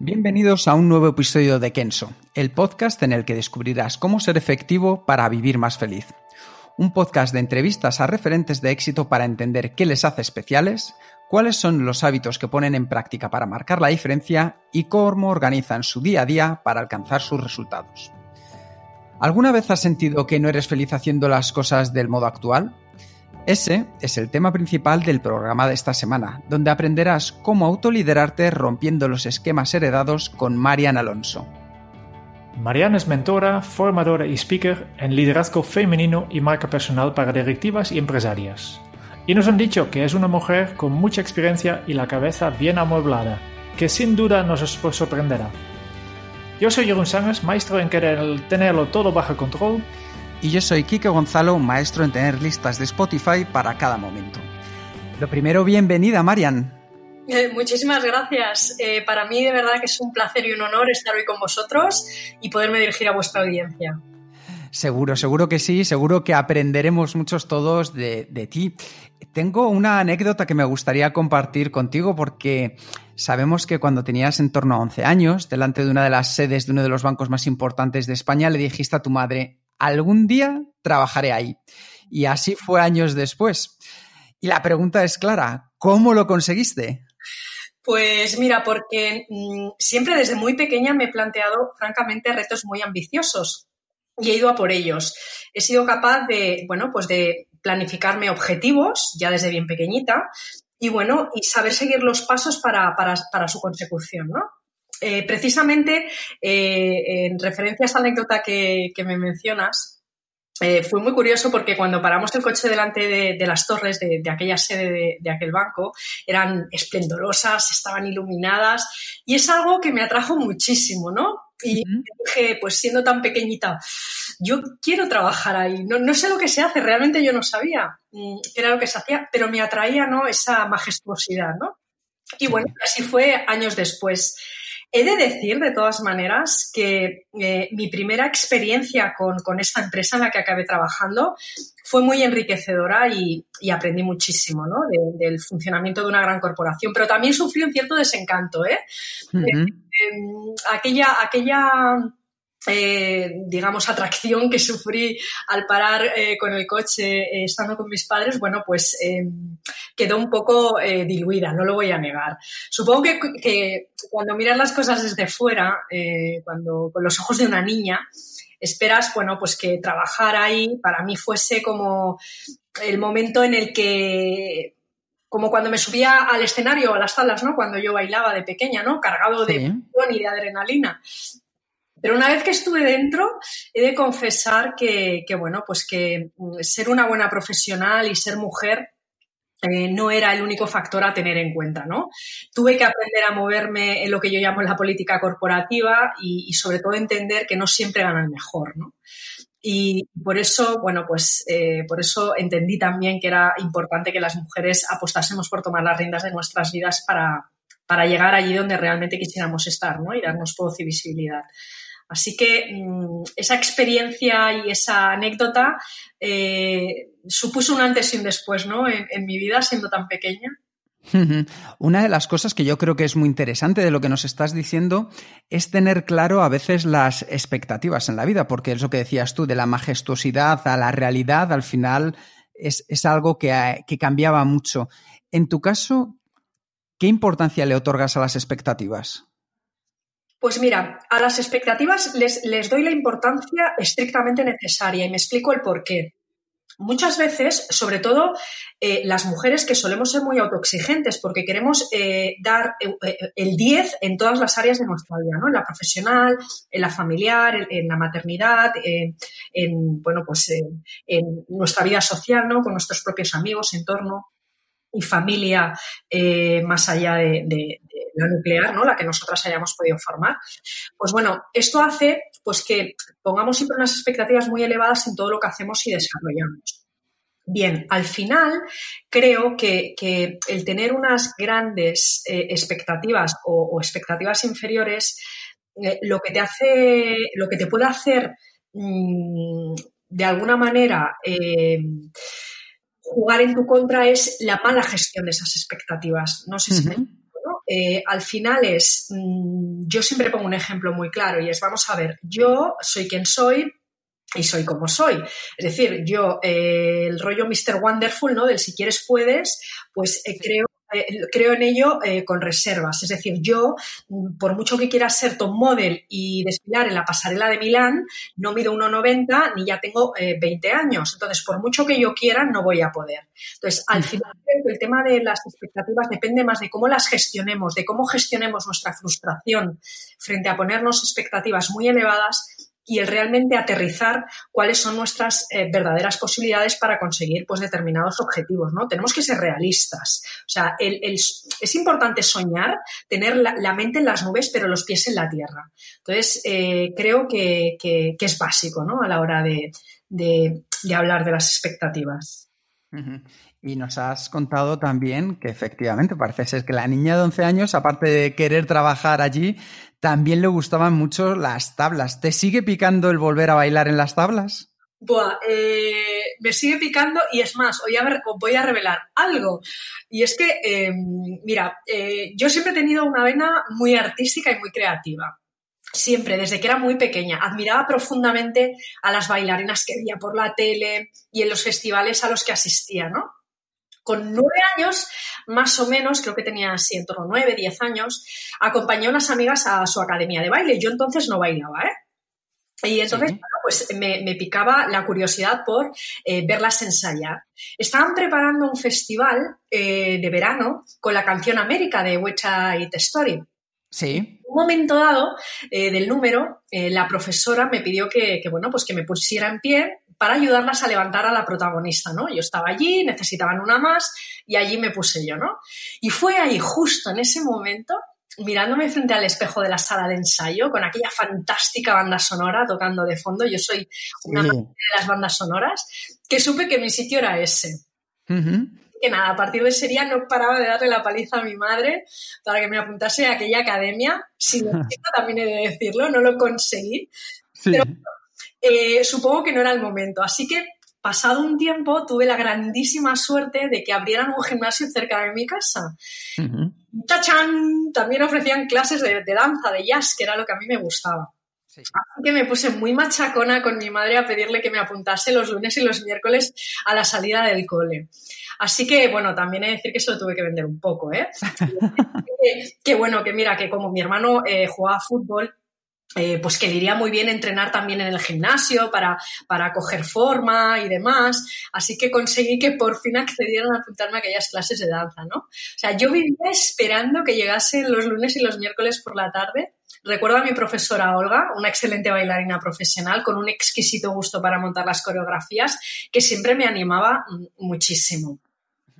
Bienvenidos a un nuevo episodio de Kenso, el podcast en el que descubrirás cómo ser efectivo para vivir más feliz. Un podcast de entrevistas a referentes de éxito para entender qué les hace especiales, cuáles son los hábitos que ponen en práctica para marcar la diferencia y cómo organizan su día a día para alcanzar sus resultados. ¿Alguna vez has sentido que no eres feliz haciendo las cosas del modo actual? Ese es el tema principal del programa de esta semana, donde aprenderás cómo autoliderarte rompiendo los esquemas heredados con Marian Alonso. Marianne es mentora, formadora y speaker en liderazgo femenino y marca personal para directivas y empresarias. Y nos han dicho que es una mujer con mucha experiencia y la cabeza bien amueblada, que sin duda nos sorprenderá. Yo soy Jeroen Sangers, maestro en querer tenerlo todo bajo control y yo soy Kike Gonzalo, maestro en tener listas de Spotify para cada momento. Lo primero, bienvenida, Marian. Eh, muchísimas gracias. Eh, para mí, de verdad, que es un placer y un honor estar hoy con vosotros y poderme dirigir a vuestra audiencia. Seguro, seguro que sí, seguro que aprenderemos muchos todos de, de, ti. Tengo una anécdota que me gustaría compartir contigo porque sabemos que cuando tenías en torno a 11 años, delante de una de las sedes de uno de los bancos más importantes de España, le dijiste a tu madre, algún día trabajaré ahí. Y así fue años después. Y la pregunta es clara, ¿cómo lo conseguiste? Pues mira, porque mmm, siempre desde muy pequeña me he planteado, francamente, retos muy ambiciosos y he ido a por ellos. He sido capaz de, bueno, pues de planificarme objetivos ya desde bien pequeñita y bueno, y saber seguir los pasos para, para, para su consecución, ¿no? Eh, precisamente eh, en referencia a esta anécdota que, que me mencionas, eh, fue muy curioso porque cuando paramos el coche delante de, de las torres de, de aquella sede de, de, aquel banco, eran esplendorosas, estaban iluminadas y es algo que me atrajo muchísimo, ¿no? Y uh -huh. dije, pues siendo tan pequeñita, yo quiero trabajar ahí. No, no, sé lo que se hace, realmente yo no sabía qué era lo que se hacía, pero me atraía, ¿no? Esa majestuosidad, ¿no? Y bueno, así fue años después. He de decir, de todas maneras, que eh, mi primera experiencia con, con, esta empresa en la que acabé trabajando fue muy enriquecedora y, y aprendí muchísimo ¿no? de, del funcionamiento de una gran corporación, pero también sufrí un cierto desencanto. ¿eh? Uh -huh. eh, aquella, aquella eh, digamos, atracción que sufrí al parar eh, con el coche eh, estando con mis padres, bueno, pues em, quedó un poco eh, diluida, no lo voy a negar. Supongo que, que cuando miras las cosas desde fuera, cuando con los ojos de una niña, esperas, bueno, pues que trabajar ahí para mí fuese como el momento en el que como cuando me subía al escenario, a las salas, ¿no? Cuando yo bailaba de pequeña, ¿no? Cargado de sí. y de adrenalina. Pero una vez que estuve dentro, he de confesar que, bueno, pues que ser una buena profesional y ser mujer eh, no era el único factor a tener en cuenta, ¿no? Tuve que aprender a moverme en lo que yo llamo la política corporativa y, y sobre todo entender que no siempre gana el mejor, ¿no? Y por eso, bueno, pues eh, por eso entendí también que era importante que las mujeres apostásemos por tomar las riendas de nuestras vidas para, para llegar allí donde realmente quisiéramos estar, ¿no? Y darnos voz y visibilidad. Así que mmm, esa experiencia y esa anécdota eh, supuso un antes y un después ¿no? en, en mi vida siendo tan pequeña. Una de las cosas que yo creo que es muy interesante de lo que nos estás diciendo es tener claro a veces las expectativas en la vida, porque es lo que decías tú, de la majestuosidad a la realidad, al final es, es algo que, que cambiaba mucho. En tu caso, ¿qué importancia le otorgas a las expectativas? Pues mira, a las expectativas les, les, doy la importancia estrictamente necesaria y me explico el por qué. Muchas veces, sobre todo eh, las mujeres que solemos ser muy autoexigentes porque queremos eh, dar eh, el 10 en todas las áreas de nuestra vida, ¿no? En la profesional, en la familiar, en, la maternidad, en, bueno, pues en nuestra vida social, ¿no? Con nuestros propios amigos, entorno. y familia más allá de, de, nuclear, ¿no? La que nosotras hayamos podido formar. Pues bueno, esto hace pues que pongamos siempre unas expectativas muy elevadas en todo lo que hacemos y desarrollamos. Bien, al final creo que, el tener unas grandes eh, expectativas o, expectativas inferiores, eh, lo que te hace, lo que te puede hacer mm, de alguna manera eh, jugar en tu contra es la mala gestión de esas expectativas. No sé si al final es, mm, yo siempre pongo un ejemplo muy claro y es, vamos a ver, yo soy quien soy, y soy como soy. Es decir, yo, eh, el rollo Mr. Wonderful, ¿no? Del si quieres puedes, pues eh, creo eh, creo en ello con reservas. Es decir, yo, mm, por mucho que quiera ser top model y desfilar en la pasarela de Milán, no mido 1,90 ni ya tengo 20 años. Entonces, por mucho que yo quiera, no voy a poder. Entonces, al final, el tema de las expectativas depende más de cómo las gestionemos, de cómo gestionemos nuestra frustración frente a ponernos expectativas muy elevadas y el realmente aterrizar cuáles son nuestras eh, verdaderas posibilidades para conseguir pues, determinados objetivos. ¿no? Tenemos que ser realistas. O sea, es importante soñar, tener la, mente en las nubes, pero los pies en la tierra. Entonces, eh, creo que, es básico ¿no? a la hora de, hablar de las expectativas. Y nos has contado también que efectivamente parece ser que la niña de 11 años, aparte de querer trabajar allí, también le gustaban mucho las tablas. ¿Te sigue picando el volver a bailar en las tablas? Buah, eh, me sigue picando y es más, hoy voy a revelar algo. Y es que, em, mira, eh, yo siempre he tenido una vena muy artística y muy creativa. Siempre, desde que era muy pequeña, admiraba profundamente a las bailarinas que veía por la tele y en los festivales a los que asistía, ¿no? Con nueve años, más o menos, creo que tenía así en torno a nueve, diez años, acompañé a unas amigas a su academia de baile. Yo entonces no bailaba, ¿eh? Y entonces, pues me, picaba la curiosidad por eh, verlas ensayar. Estaban preparando un festival eh, de verano con la canción América de Website Story. Sí. Un momento dado eh, del número, la profesora me pidió que, que, bueno, pues que me pusiera en pie para ayudarlas a levantar a la protagonista, ¿no? Yo estaba allí, necesitaban una más y allí me puse yo, ¿no? Y fue ahí, justo en ese momento, mirándome frente al espejo de la sala de ensayo, con aquella fantástica banda sonora tocando de fondo, yo soy una de las bandas sonoras, que supe que mi sitio era ese. Que nada, a partir de ese día no paraba de darle la paliza a mi madre para que me apuntase a aquella academia. Sin éxito, también he de decirlo, no lo conseguí. Pero eh, supongo que no era el momento. Así que, pasado un tiempo, tuve la grandísima suerte de que abrieran un gimnasio cerca de mi casa. ¡Chachán! También ofrecían clases de, danza, de jazz, que era lo que a mí me gustaba. Así que me puse muy machacona con mi madre a pedirle que me apuntase los lunes y los miércoles a la salida del cole. Así que, bueno, también he de decir que eso lo tuve que vender un poco, ¿eh? que, bueno, que mira, que como mi hermano eh, jugaba fútbol, eh, pues que le iría muy bien entrenar también en el gimnasio para, para coger forma y demás. Así que conseguí que por fin accedieran a apuntarme a aquellas clases de danza, ¿no? O sea, yo vivía esperando que llegasen los lunes y los miércoles por la tarde. Recuerdo a mi profesora Olga, una excelente bailarina profesional con un exquisito gusto para montar las coreografías, que siempre me animaba muchísimo.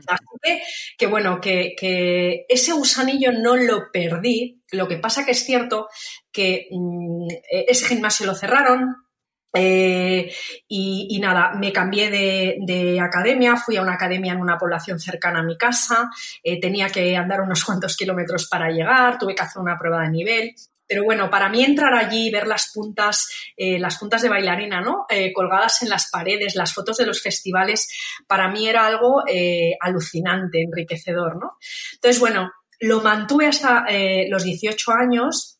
Así que, bueno, que, ese gusanillo no lo perdí. Lo que pasa que es cierto que mm, ese gimnasio lo cerraron, eh, y, nada, me cambié de, academia, fui a una academia en una población cercana a mi casa, eh, tenía que andar unos cuantos kilómetros para llegar, tuve que hacer una prueba de nivel pero bueno, para mí entrar allí, ver las puntas, eh, las puntas de bailarina, ¿no? Colgadas en las paredes, las fotos de los festivales, para mí era algo alucinante, enriquecedor, ¿no? Entonces, bueno, lo mantuve hasta los 18 años,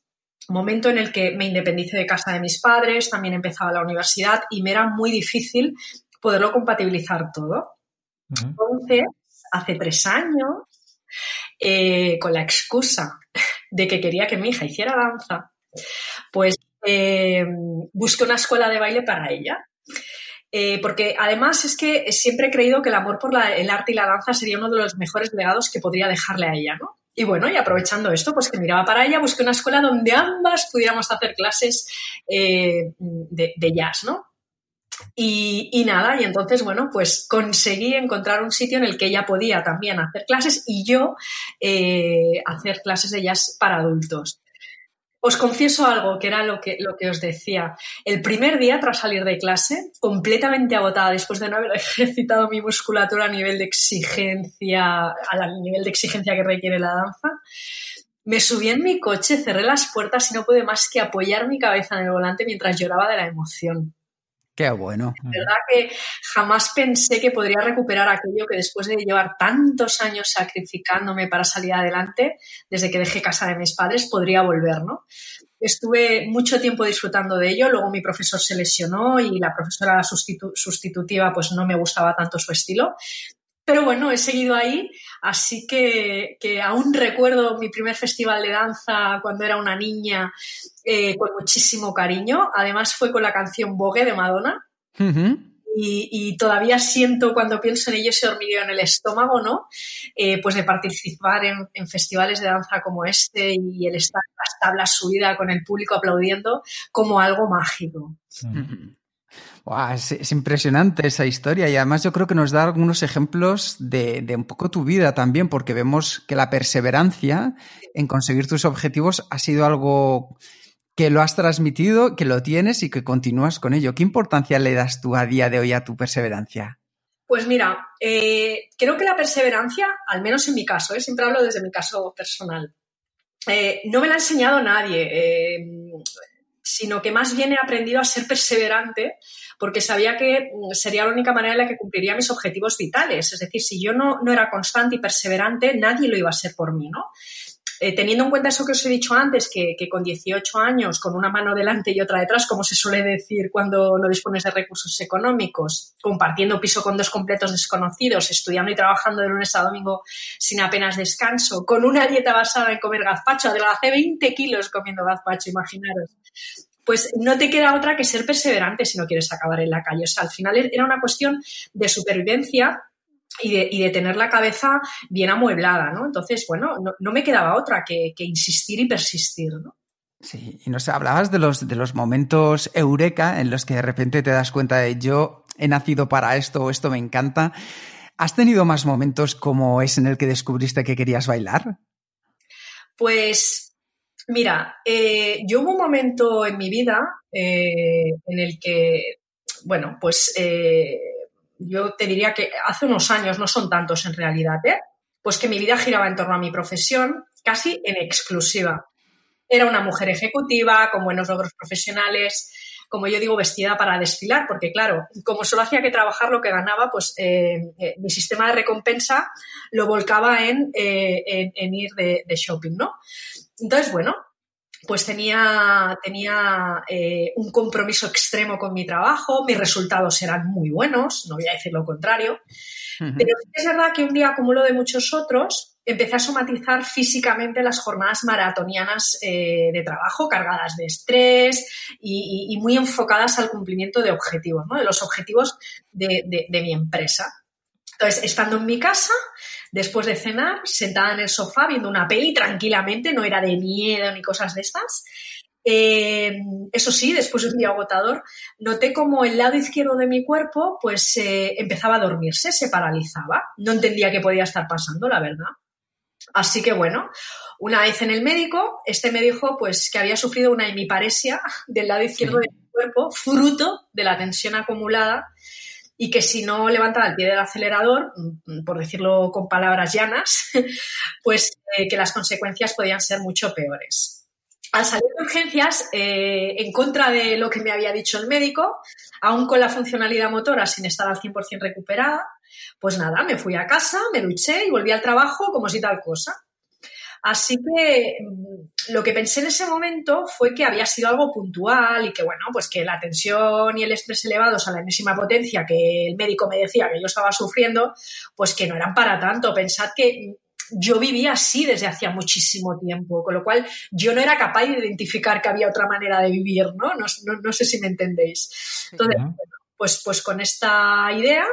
momento en el que me independicé de casa de mis padres, también empezaba la universidad y me era muy difícil poderlo compatibilizar todo. Entonces, hace tres años, con la excusa de que quería que mi hija hiciera danza, pues eh, busqué una escuela de baile para ella. Eh, porque además es que siempre he creído que el amor por el arte y la danza sería uno de los mejores legados que podría dejarle a ella, ¿no? Y bueno, y aprovechando esto, pues que miraba para ella, busqué una escuela donde ambas pudiéramos hacer clases eh, de, jazz, ¿no? Y, nada, y entonces, bueno, pues conseguí encontrar un sitio en el que ella podía también hacer clases y yo eh, hacer clases de jazz para adultos. Os confieso algo, que era lo que, lo que os decía. El primer día tras salir de clase, completamente agotada después de no haber ejercitado mi musculatura a nivel de exigencia, al nivel de exigencia que requiere la danza, me subí en mi coche, cerré las puertas y no pude más que apoyar mi cabeza en el volante mientras lloraba de la emoción. Qué bueno. La verdad que jamás pensé que podría recuperar aquello que después de llevar tantos años sacrificándome para salir adelante, desde que dejé casa de mis padres, podría volver, ¿no? Estuve mucho tiempo disfrutando de ello, luego mi profesor se lesionó y la profesora sustitutiva pues no me gustaba tanto su estilo, pero bueno, he seguido ahí, así que, aún recuerdo mi primer festival de danza cuando era una niña eh, con muchísimo cariño. Además fue con la canción Vogue de Madonna. y, todavía siento cuando pienso en ello ese hormigueo en el estómago, ¿no? Eh, pues de participar en, festivales de danza como este y el estar en las tablas subida con el público aplaudiendo como algo mágico es, impresionante esa historia y además yo creo que nos da algunos ejemplos de, un poco tu vida también, porque vemos que la perseverancia en conseguir tus objetivos ha sido algo que lo has transmitido, que lo tienes y que continúas con ello. ¿Qué importancia le das tú a día de hoy a tu perseverancia? Pues mira, eh, creo que la perseverancia, al menos en mi caso, eh, siempre hablo desde mi caso personal, eh, no me la ha enseñado nadie sino que más bien he aprendido a ser perseverante porque sabía que mm, sería la única manera en la que cumpliría mis objetivos vitales. Es decir, si yo no, no era constante y perseverante, nadie lo iba a ser por mí, ¿no? Eh, teniendo en cuenta eso que os he dicho antes, que, con 18 años, con una mano delante y otra detrás, como se suele decir cuando no dispones de recursos económicos, compartiendo piso con dos completos desconocidos, estudiando y trabajando de lunes a domingo sin apenas descanso, con una dieta basada en comer gazpacho, adelgacé 20 kilos comiendo gazpacho, imaginaros pues no te queda otra que ser perseverante si no quieres acabar en la calle. O sea, al final era una cuestión de supervivencia y de, tener la cabeza bien amueblada, ¿no? Entonces, bueno, no, me quedaba otra que, insistir y persistir, ¿no? Sí, y nos hablabas de los, de los momentos eureka en los que de repente te das cuenta de yo he nacido para esto o esto me encanta. ¿Has tenido más momentos como es en el que descubriste que querías bailar? Pues mira, eh, yo hubo un momento en mi vida eh, en el que, bueno, pues eh, yo te diría que hace unos años, no son tantos en realidad, ¿eh? pues que mi vida giraba en torno a mi profesión casi en exclusiva. Era una mujer ejecutiva, con buenos logros profesionales, como yo digo, vestida para desfilar, porque claro, como solo hacía que trabajar lo que ganaba, pues eh, eh, mi sistema de recompensa lo volcaba en, ir de, de, shopping, ¿no? Entonces, bueno, pues tenía, tenía eh, un compromiso extremo con mi trabajo, mis resultados eran muy buenos, no voy a decir lo contrario, pero es verdad que un día, como lo de muchos otros, empecé a somatizar físicamente las jornadas maratonianas eh, de trabajo, cargadas de estrés y, muy enfocadas al cumplimiento de objetivos, ¿no? de los objetivos de, de mi empresa. Entonces, estando en mi casa, después de cenar, sentada en el sofá viendo una peli tranquilamente, no era de miedo ni cosas de estas. Eh, eso sí, después de un día agotador, noté como el lado izquierdo de mi cuerpo pues eh, empezaba a dormirse, se paralizaba. No entendía qué podía estar pasando, la verdad. Así que bueno, una vez en el médico, este me dijo pues que había sufrido una hemiparesia del lado izquierdo de mi cuerpo, fruto de la tensión acumulada y que si no levantaba el pie del acelerador, mm, por decirlo con palabras llanas, pues eh, que las consecuencias podían ser mucho peores. Al salir de urgencias, eh, en contra de lo que me había dicho el médico, aún con la funcionalidad motora sin estar al 100% recuperada, pues nada, me fui a casa, me duché y volví al trabajo como si tal cosa. Así que mm, lo que pensé en ese momento fue que había sido algo puntual y que, bueno, pues que la tensión y el estrés elevados a la enésima potencia que el médico me decía que yo estaba sufriendo, pues que no eran para tanto. Pensad que yo vivía así desde hacía muchísimo tiempo, con lo cual yo no era capaz de identificar que había otra manera de vivir, ¿no? No, sé si me entendéis. Entonces, pues, pues con esta idea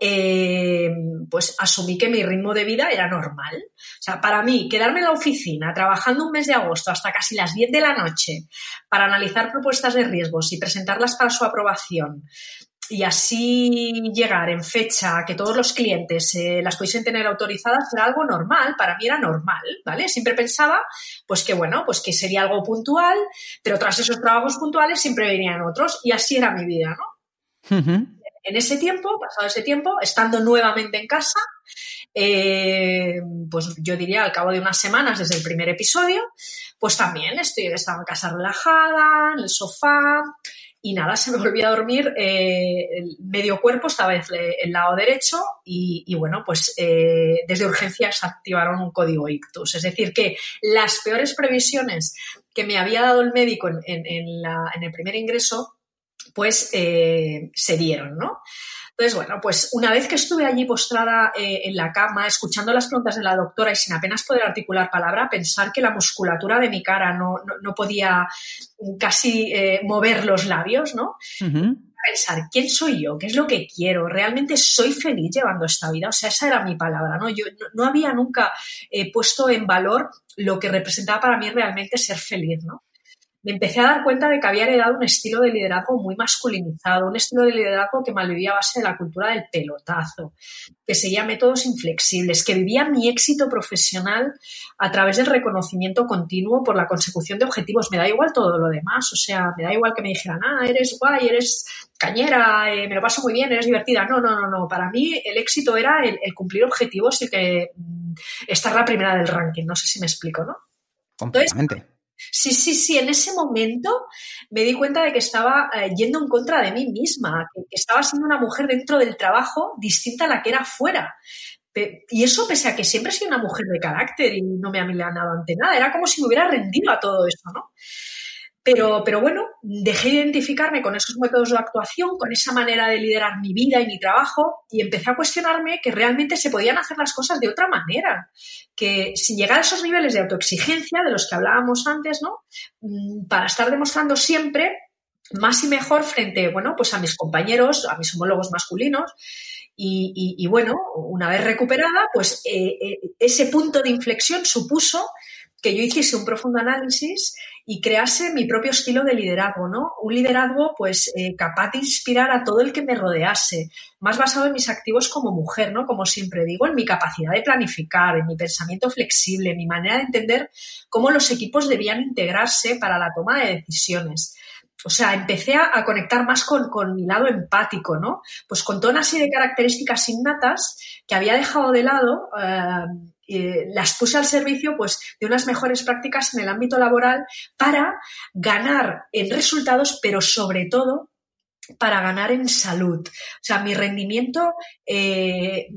eh, pues asumí que mi ritmo de vida era normal. O sea, para mí, quedarme en la oficina trabajando un mes de agosto hasta casi las 10 de la noche para analizar propuestas de riesgos y presentarlas para su aprobación y así llegar en fecha que todos los clientes eh, las pudiesen tener autorizadas era algo normal, para mí era normal, ¿vale? Siempre pensaba, pues que bueno, pues que sería algo puntual, pero tras esos trabajos puntuales siempre venían otros y así era mi vida, ¿no? En ese tiempo, pasado ese tiempo, estando nuevamente en casa, eh, pues yo diría al cabo de unas semanas desde el primer episodio, pues también estoy, estaba en casa relajada, en el sofá, y nada, se me volvió a dormir eh, el medio cuerpo, esta vez el lado derecho, y, bueno, pues eh, desde urgencias activaron un código ictus. Es decir, que las peores previsiones que me había dado el médico en, en el primer ingreso, pues eh, se dieron, ¿no? Entonces, bueno, pues una vez que estuve allí postrada eh, en la cama, escuchando las preguntas de la doctora y sin apenas poder articular palabra, pensar que la musculatura de mi cara no, podía casi eh, mover los labios, ¿no? Pensar, ¿quién soy yo? ¿Qué es lo que quiero? ¿Realmente soy feliz llevando esta vida? O sea, esa era mi palabra, ¿no? Yo no, había nunca eh, puesto en valor lo que representaba para mí realmente ser feliz, ¿no? Me empecé a dar cuenta de que había heredado un estilo de liderazgo muy masculinizado, un estilo de liderazgo que malvivía a base de la cultura del pelotazo, que seguía métodos inflexibles, que vivía mi éxito profesional a través del reconocimiento continuo por la consecución de objetivos. Me da igual todo lo demás, o sea, me da igual que me dijeran, ah, eres guay, eres cañera, eh, me lo paso muy bien, eres divertida. No, no, no, no. Para mí el éxito era el, cumplir objetivos y que mm, estar la primera del ranking. No sé si me explico, ¿no? Completamente. Sí, sí, sí, en ese momento me di cuenta de que estaba eh, yendo en contra de mí misma, que, estaba siendo una mujer dentro del trabajo distinta a la que era fuera. y eso pese a que siempre he sido una mujer de carácter y no me ha milanado ante nada, era como si me hubiera rendido a todo eso, ¿no? Pero, pero bueno, dejé de identificarme con esos métodos de actuación, con esa manera de liderar mi vida y mi trabajo y empecé a cuestionarme que realmente se podían hacer las cosas de otra manera, que sin llegar a esos niveles de autoexigencia de los que hablábamos antes, ¿no? Mm, para estar demostrando siempre más y mejor frente, bueno, pues a mis compañeros, a mis homólogos masculinos, y, bueno, una vez recuperada, pues eh, eh, ese punto de inflexión supuso que yo hiciese un profundo análisis y crease mi propio estilo de liderazgo, ¿no? Un liderazgo, pues, eh, capaz de inspirar a todo el que me rodease, más basado en mis activos como mujer, ¿no? Como siempre digo, en mi capacidad de planificar, en mi pensamiento flexible, en mi manera de entender cómo los equipos debían integrarse para la toma de decisiones. O sea, empecé a, conectar más con, mi lado empático, ¿no? Pues con toda una serie de características innatas que había dejado de lado eh, eh, las puse al servicio pues, de unas mejores prácticas en el ámbito laboral para ganar en resultados, pero sobre todo para ganar en salud. O sea, mi rendimiento eh,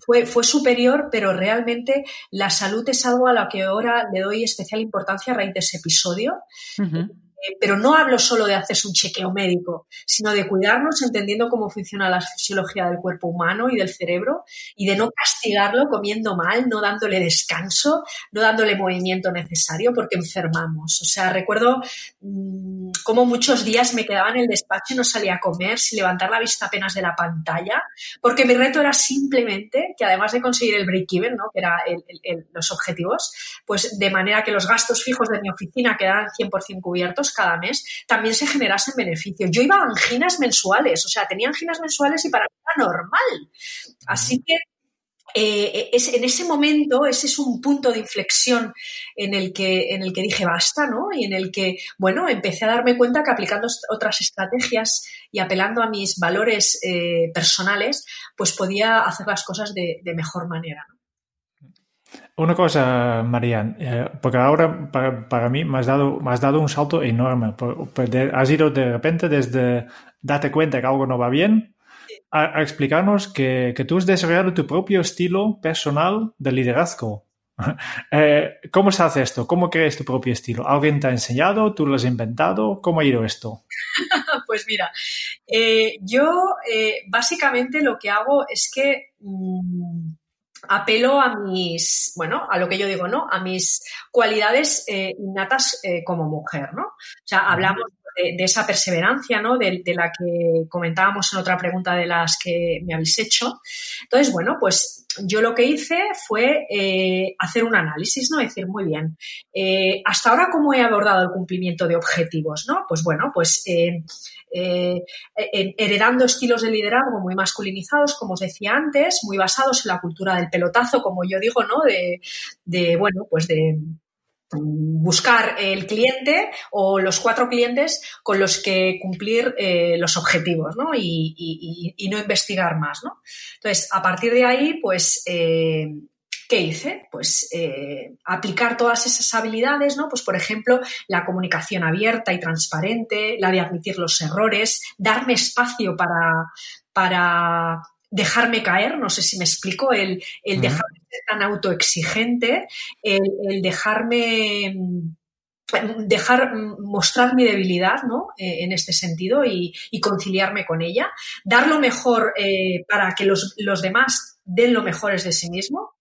fue, fue, superior, pero realmente la salud es algo a lo que ahora le doy especial importancia a raíz de ese episodio. Pero no hablo solo de hacerse un chequeo médico, sino de cuidarnos entendiendo cómo funciona la fisiología del cuerpo humano y del cerebro y de no castigarlo comiendo mal, no dándole descanso, no dándole movimiento necesario porque enfermamos. O sea, recuerdo mm, cómo muchos días me quedaba en el despacho y no salía a comer sin levantar la vista apenas de la pantalla, porque mi reto era simplemente que además de conseguir el break-even, ¿no? que eran los objetivos, pues de manera que los gastos fijos de mi oficina quedaran 100% cubiertos, cada mes, también se generasen beneficios. Yo iba a anginas mensuales, o sea, tenía anginas mensuales y para mí era normal. Así que eh, es, en ese momento, ese es un punto de inflexión en el, que, en el que dije basta, ¿no? Y en el que, bueno, empecé a darme cuenta que aplicando otras estrategias y apelando a mis valores eh, personales, pues podía hacer las cosas de, de mejor manera. ¿no? Una cosa, Marian, eh, porque ahora para, mí me has, dado, has dado un salto enorme. has ido de repente desde date cuenta que algo no va bien a, explicarnos que, que, tú has desarrollado tu propio estilo personal de liderazgo. Eh, ¿Cómo se hace esto? ¿Cómo crees tu propio estilo? ¿Alguien te ha enseñado? ¿Tú lo has inventado? ¿Cómo ha ido esto? pues mira, eh, yo básicamente lo que hago es que... Mm, apelo a mis, bueno, a lo que yo digo, ¿no? A mis cualidades eh, innatas eh, como mujer, ¿no? O sea, hablamos de, esa perseverancia, ¿no? De, la que comentábamos en otra pregunta de las que me habéis hecho. Entonces, bueno, pues yo lo que hice fue eh, hacer un análisis, ¿no? Decir, muy bien, hasta ahora, ¿cómo he abordado el cumplimiento de objetivos, ¿no? Pues bueno, pues eh, heredando estilos de liderazgo muy masculinizados, como os decía antes, muy basados en la cultura del pelotazo, como yo digo, ¿no? De, bueno, pues de buscar el cliente o los cuatro clientes con los que cumplir eh, los objetivos ¿no? Y, no investigar más. ¿no? Entonces, a partir de ahí, pues, eh, ¿qué hice? Pues eh, aplicar todas esas habilidades, ¿no? Pues, por ejemplo, la comunicación abierta y transparente, la de admitir los errores, darme espacio para, para dejarme caer, no sé si me explico, el, el dejarme ser tan autoexigente, el, dejarme dejar mostrar mi debilidad ¿no? Eh, en este sentido y, conciliarme con ella, dar lo mejor eh, para que los, los, demás den lo mejor de sí mismo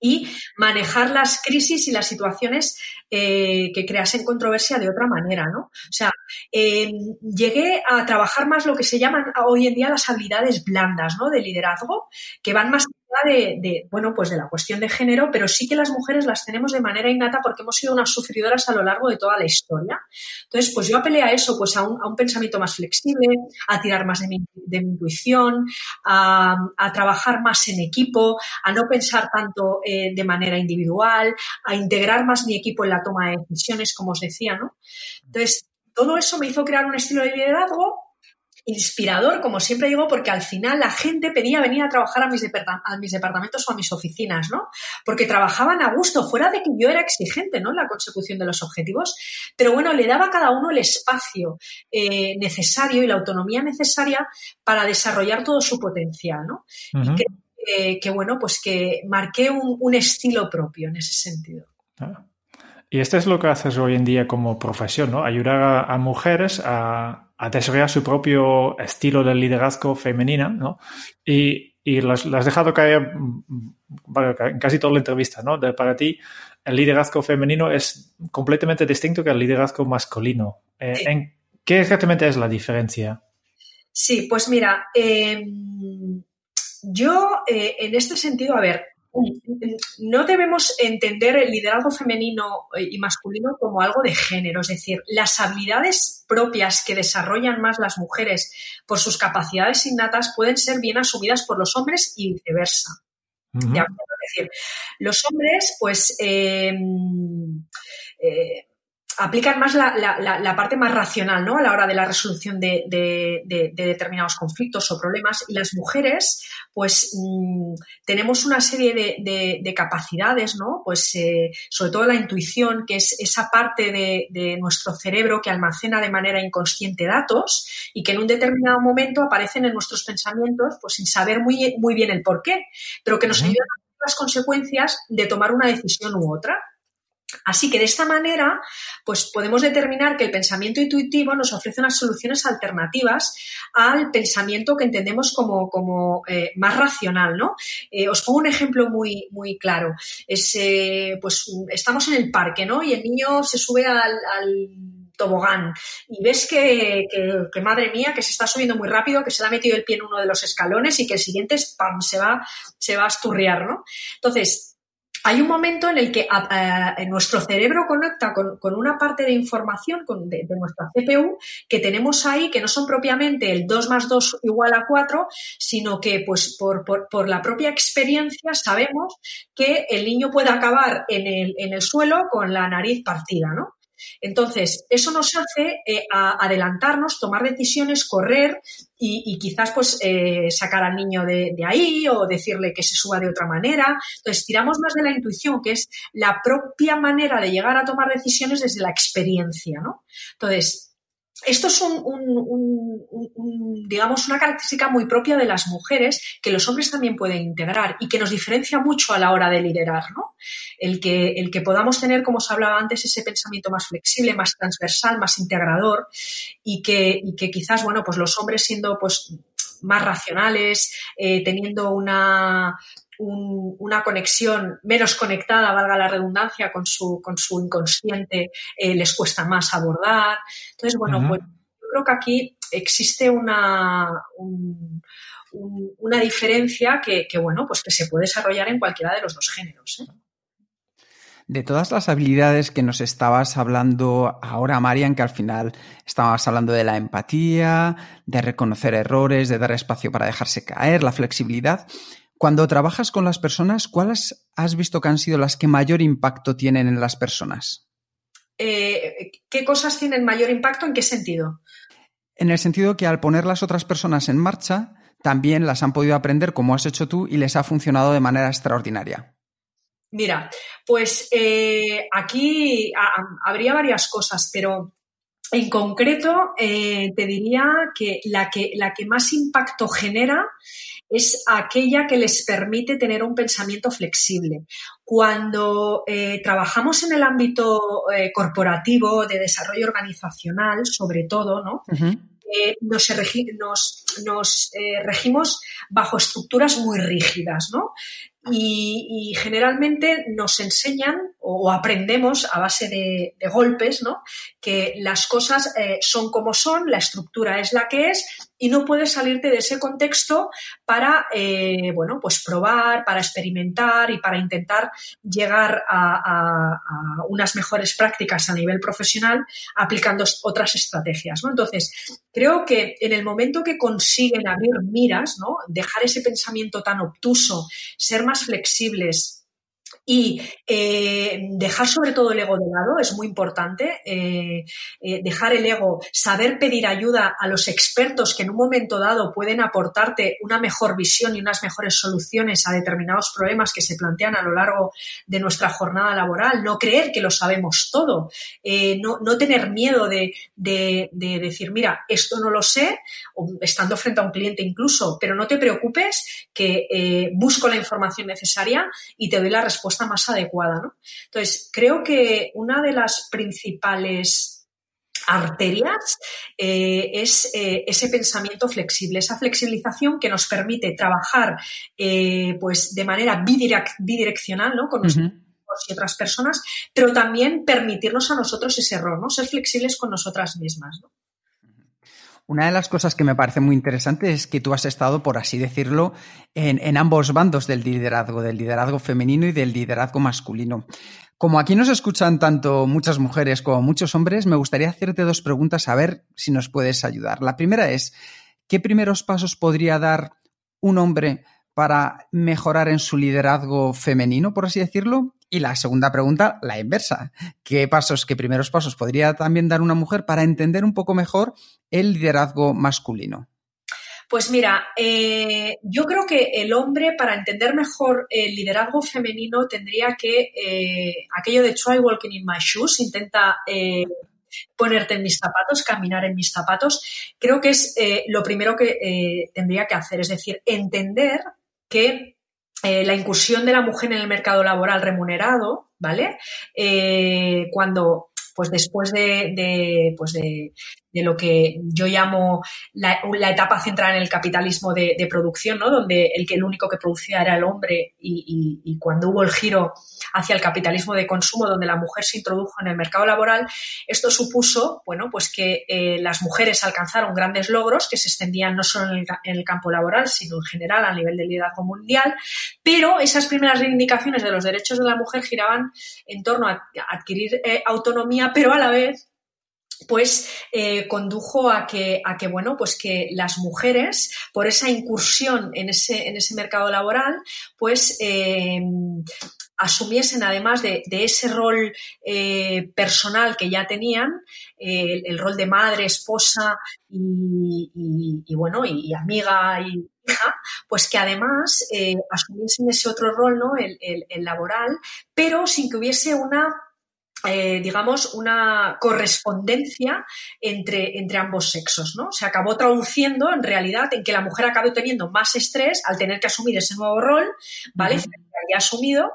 y manejar las crisis y las situaciones eh, que creasen controversia de otra manera, ¿no? O sea, eh, llegué a trabajar más lo que se llaman hoy en día las habilidades blandas, ¿no? De liderazgo, que van más de, bueno, pues de la cuestión de género, pero sí que las mujeres las tenemos de manera innata porque hemos sido unas sufridoras a lo largo de toda la historia. Entonces, pues yo apelé a eso, pues a un, pensamiento más flexible, a tirar más de mi, intuición, a, trabajar más en equipo, a no pensar tanto eh, de manera individual, a integrar más mi equipo en la toma de decisiones, como os decía, ¿no? Entonces, todo eso me hizo crear un estilo de liderazgo inspirador, como siempre digo, porque al final la gente pedía venir a trabajar a mis, a mis departamentos o a mis oficinas, ¿no? Porque trabajaban a gusto, fuera de que yo era exigente, ¿no? En la consecución de los objetivos, pero bueno, le daba a cada uno el espacio eh, necesario y la autonomía necesaria para desarrollar todo su potencial, ¿no? Y creo que, bueno, pues que marqué un, estilo propio en ese sentido. Ah. Y esto es lo que haces hoy en día como profesión, ¿no? Ayudar a mujeres a, a desarrollar su propio estilo de liderazgo femenina, ¿no? Y, y las, has dejado caer en casi toda la entrevista, ¿no? De, para ti, el liderazgo femenino es completamente distinto que el liderazgo masculino. Eh, ¿en ¿Qué exactamente es la diferencia? Sí, pues mira, em, yo eh, en este sentido, a ver, no debemos entender el liderazgo femenino y masculino como algo de género, es decir, las habilidades propias que desarrollan más las mujeres por sus capacidades innatas pueden ser bien asumidas por los hombres y viceversa. Es decir, los hombres, pues, em, eh, aplican más la, parte más racional ¿no? a la hora de la resolución de, determinados conflictos o problemas y las mujeres pues mm, tenemos una serie de, capacidades, ¿no? pues eh, sobre todo la intuición que es esa parte de, nuestro cerebro que almacena de manera inconsciente datos y que en un determinado momento aparecen en nuestros pensamientos pues sin saber muy, muy bien el por qué, pero que nos ayudan a las consecuencias de tomar una decisión u otra. Así que de esta manera, pues podemos determinar que el pensamiento intuitivo nos ofrece unas soluciones alternativas al pensamiento que entendemos como, eh, más racional, ¿no? Eh, os pongo un ejemplo muy, muy claro. Es, eh, pues estamos en el parque, ¿no? Y el niño se sube al, tobogán y ves que, que, madre mía, que se está subiendo muy rápido, que se le ha metido el pie en uno de los escalones y que el siguiente ¡pam! se va, se va a esturriar, ¿no? Entonces, hay un momento en el que nuestro cerebro conecta con, una parte de información de, nuestra CPU que tenemos ahí, que no son propiamente el 2 más 2 igual a 4, sino que pues por, la propia experiencia sabemos que el niño puede acabar en el suelo con la nariz partida, ¿no? Entonces, eso nos hace eh, adelantarnos, tomar decisiones, correr y, quizás pues eh, sacar al niño de, de, ahí o decirle que se suba de otra manera. Entonces, tiramos más de la intuición, que es la propia manera de llegar a tomar decisiones desde la experiencia, ¿no? Entonces, esto es un, digamos, una característica muy propia de las mujeres que los hombres también pueden integrar y que nos diferencia mucho a la hora de liderar, ¿no? El que, el que podamos tener, como os hablaba antes, ese pensamiento más flexible, más transversal, más integrador y que, y que quizás, bueno, pues los hombres siendo, pues, más racionales, eh, teniendo una, una conexión menos conectada, valga la redundancia, con su, con su inconsciente, eh, les cuesta más abordar. Entonces, bueno, pues yo creo que aquí existe una, una diferencia que, bueno, pues que se puede desarrollar en cualquiera de los dos géneros. ¿eh? De todas las habilidades que nos estabas hablando ahora, Marian, que al final estabas hablando de la empatía, de reconocer errores, de dar espacio para dejarse caer, la flexibilidad. Cuando trabajas con las personas, ¿cuáles has visto que han sido las que mayor impacto tienen en las personas? Eh, ¿Qué cosas tienen mayor impacto? ¿En qué sentido? En el sentido que al poner las otras personas en marcha, también las han podido aprender como has hecho tú y les ha funcionado de manera extraordinaria. Mira, pues eh, aquí habría varias cosas, pero en concreto eh, te diría que la, que la que más impacto genera es aquella que les permite tener un pensamiento flexible. Cuando eh, trabajamos en el ámbito corporativo, de desarrollo organizacional, sobre todo, ¿no? nos, nos regimos bajo estructuras muy rígidas, ¿no? y, generalmente nos enseñan o, aprendemos a base de, golpes, ¿no? Que las cosas eh, son como son, la estructura es la que es y no puedes salirte de ese contexto para, eh, bueno, pues probar, para experimentar y para intentar llegar a, unas mejores prácticas a nivel profesional aplicando otras estrategias, ¿no? Entonces, creo que en el momento que consiguen abrir miras, ¿no? Dejar ese pensamiento tan obtuso, ser más flexibles, y eh, dejar sobre todo el ego de lado es muy importante. Eh, eh, dejar el ego, saber pedir ayuda a los expertos que en un momento dado pueden aportarte una mejor visión y unas mejores soluciones a determinados problemas que se plantean a lo largo de nuestra jornada laboral. No creer que lo sabemos todo. No, tener miedo de, de, decir, mira, esto no lo sé, estando frente a un cliente incluso, pero no te preocupes que busco la información necesaria y te doy la respuesta más adecuada. ¿no? Entonces, creo que una de las principales arterias eh, es eh, ese pensamiento flexible, esa flexibilización que nos permite trabajar eh, pues de manera bidireccional ¿no? con nosotros y otras personas, pero también permitirnos a nosotros ese error, ¿no? ser flexibles con nosotras mismas. ¿no? Una de las cosas que me parece muy interesante es que tú has estado, por así decirlo, en, ambos bandos del liderazgo, del liderazgo femenino y del liderazgo masculino. Como aquí nos escuchan tanto muchas mujeres como muchos hombres, me gustaría hacerte dos preguntas a ver si nos puedes ayudar. La primera es, ¿qué primeros pasos podría dar un hombre para mejorar en su liderazgo femenino, por así decirlo? Y la segunda pregunta, la inversa. ¿Qué pasos, qué primeros pasos podría también dar una mujer para entender un poco mejor el liderazgo masculino? Pues mira, eh, yo creo que el hombre, para entender mejor el liderazgo femenino, tendría que, eh, aquello de try walking in my shoes, intenta eh, ponerte en mis zapatos, caminar en mis zapatos, creo que es lo primero que tendría que hacer, es decir, entender que eh, la incursión de la mujer en el mercado laboral remunerado, ¿vale? Eh, cuando, pues después de, pues de, de lo que yo llamo la, etapa central en el capitalismo de, producción, ¿no? donde el, único que producía era el hombre y, cuando hubo el giro hacia el capitalismo de consumo, donde la mujer se introdujo en el mercado laboral, esto supuso bueno, pues que eh, las mujeres alcanzaron grandes logros que se extendían no solo en el, campo laboral, sino en general a nivel de liderazgo mundial, pero esas primeras reivindicaciones de los derechos de la mujer giraban en torno a, adquirir eh, autonomía, pero a la vez pues eh, condujo a que, a que, bueno, pues que las mujeres, por esa incursión en ese, en ese mercado laboral, pues eh, asumiesen, además de, ese rol eh, personal que ya tenían, el, rol de madre, esposa y, bueno, y, amiga y hija, pues que además asumiesen ese otro rol, ¿no? el laboral, pero sin que hubiese una eh, digamos, una correspondencia entre, entre ambos sexos, ¿no? Se acabó traduciendo en realidad en que la mujer acabe teniendo más estrés al tener que asumir ese nuevo rol, ¿vale? Ya asumido.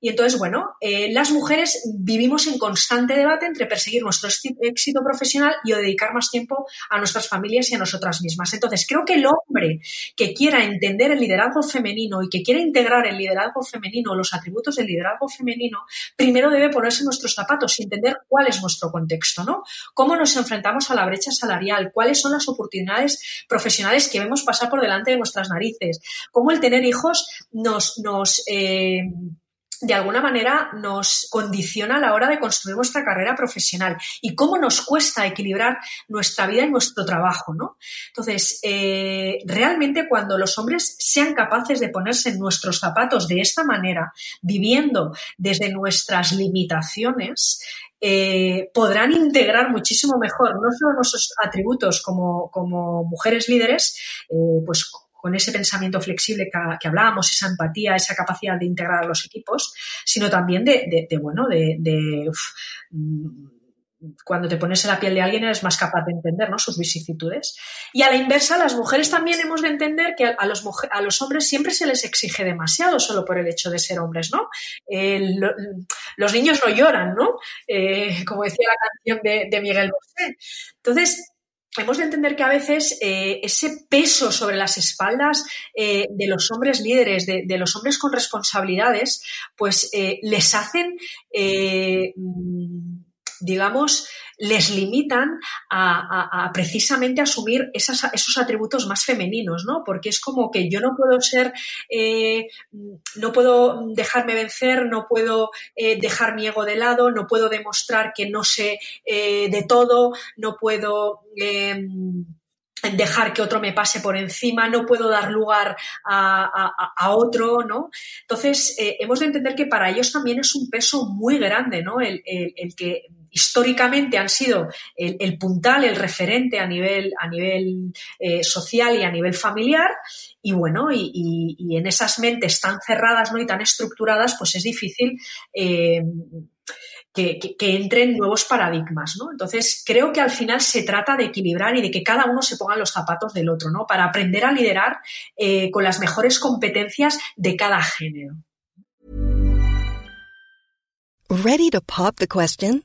Y entonces, bueno, eh, las mujeres vivimos en constante debate entre perseguir nuestro éxito profesional y dedicar más tiempo a nuestras familias y a nosotras mismas. Entonces, creo que el hombre que quiera entender el liderazgo femenino y que quiera integrar el liderazgo femenino, los atributos del liderazgo femenino, primero debe ponerse nuestros zapatos y entender cuál es nuestro contexto, ¿no? Cómo nos enfrentamos a la brecha salarial, cuáles son las oportunidades profesionales que vemos pasar por delante de nuestras narices, cómo el tener hijos nos, nos eh, de alguna manera nos condiciona a la hora de construir nuestra carrera profesional y cómo nos cuesta equilibrar nuestra vida y nuestro trabajo, ¿no? Entonces, eh, realmente cuando los hombres sean capaces de ponerse en nuestros zapatos de esta manera, viviendo desde nuestras limitaciones, eh, podrán integrar muchísimo mejor no solo nuestros atributos como, como mujeres líderes, eh, pues con ese pensamiento flexible que, hablábamos, esa empatía, esa capacidad de integrar a los equipos, sino también de, bueno, de, mm, cuando te pones en la piel de alguien eres más capaz de entender sus vicisitudes. Y a la inversa, las mujeres también hemos de entender que a los, a los hombres siempre se les exige demasiado solo por el hecho de ser hombres, ¿no? los niños no lloran, ¿no? Eh, como decía la canción de, de Miguel Bosé. Entonces, hemos de entender que a veces eh, ese peso sobre las espaldas eh, de los hombres líderes, de, los hombres con responsabilidades, pues eh, les hacen, mm, digamos, les limitan a, precisamente asumir esos atributos más femeninos, ¿no? Porque es como que yo no puedo ser, eh, no puedo dejarme vencer, no puedo eh, dejar mi ego de lado, no puedo demostrar que no sé eh, de todo, no puedo em, dejar que otro me pase por encima, no puedo dar lugar a, otro, ¿no? Entonces, hemos de entender que para ellos también es un peso muy grande, ¿no? el que históricamente han sido el, puntal, el referente a nivel, a nivel eh, social y a nivel familiar. Y bueno, y, en esas mentes tan cerradas ¿no? y tan estructuradas, pues es difícil eh, que, entren nuevos paradigmas. ¿no? Entonces, creo que al final se trata de equilibrar y de que cada uno se ponga los zapatos del otro, ¿no? Para aprender a liderar eh, con las mejores competencias de cada género. Ready to pop the question?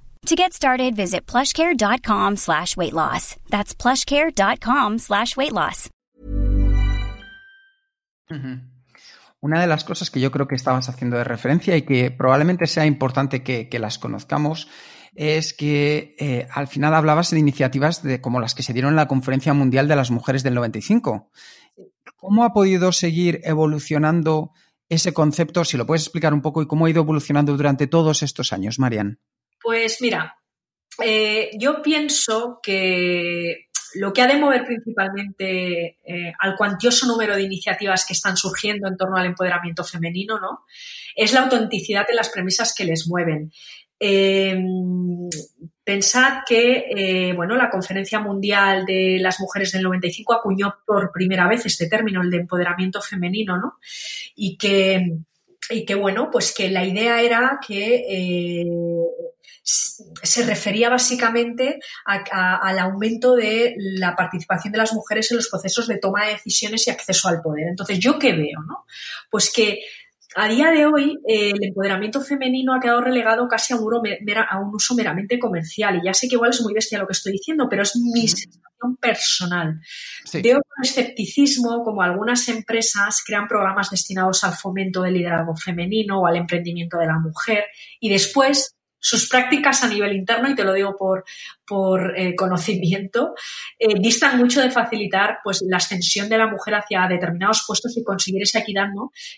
To get started, visit plushcare.com slash weight loss. That's plushcare.com slash weight loss. Una de las cosas que yo creo que estabas haciendo de referencia y que probablemente sea importante que, las conozcamos es que eh, al final hablabas de iniciativas de, como las que se dieron en la Conferencia Mundial de las Mujeres del 95. ¿Cómo ha podido seguir evolucionando ese concepto? Si lo puedes explicar un poco y cómo ha ido evolucionando durante todos estos años, Marian. Pues mira, eh, yo pienso que lo que ha de mover principalmente eh, al cuantioso número de iniciativas que están surgiendo en torno al empoderamiento femenino, ¿no? Es la autenticidad de las premisas que les mueven. Eh, pensad que bueno, la Conferencia Mundial de las Mujeres del 95 acuñó por primera vez este término, el de empoderamiento femenino, ¿no? Y que, y que bueno, pues que la idea era que se refería básicamente al aumento de la participación de las mujeres en los procesos de toma de decisiones y acceso al poder. Entonces, ¿yo qué veo? No? Pues que a día de hoy eh, el empoderamiento femenino ha quedado relegado casi a un, uso meramente comercial. Y ya sé que igual es muy bestia lo que estoy diciendo, pero es mi sensación personal. Veo con escepticismo como algunas empresas crean programas destinados al fomento del liderazgo femenino o al emprendimiento de la mujer y después sus prácticas a nivel interno, y te lo digo por, por eh, conocimiento, eh, distan mucho de facilitar pues, la ascensión de la mujer hacia determinados puestos y conseguir esa equidad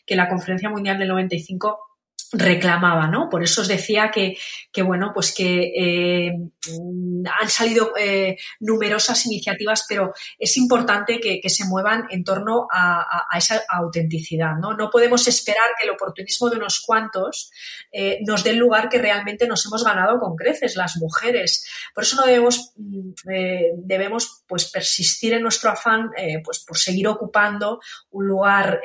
que la Conferencia Mundial del 95 reclamaba, ¿no? Por eso os decía que, que bueno, pues que eh, han salido eh, numerosas iniciativas, pero es importante que, que se muevan en torno a, a, esa autenticidad, ¿no? No podemos esperar que el oportunismo de unos cuantos eh, nos dé el lugar que realmente nos hemos ganado con creces, las mujeres. Por eso no debemos, mm, debemos pues persistir en nuestro afán pues por seguir ocupando un lugar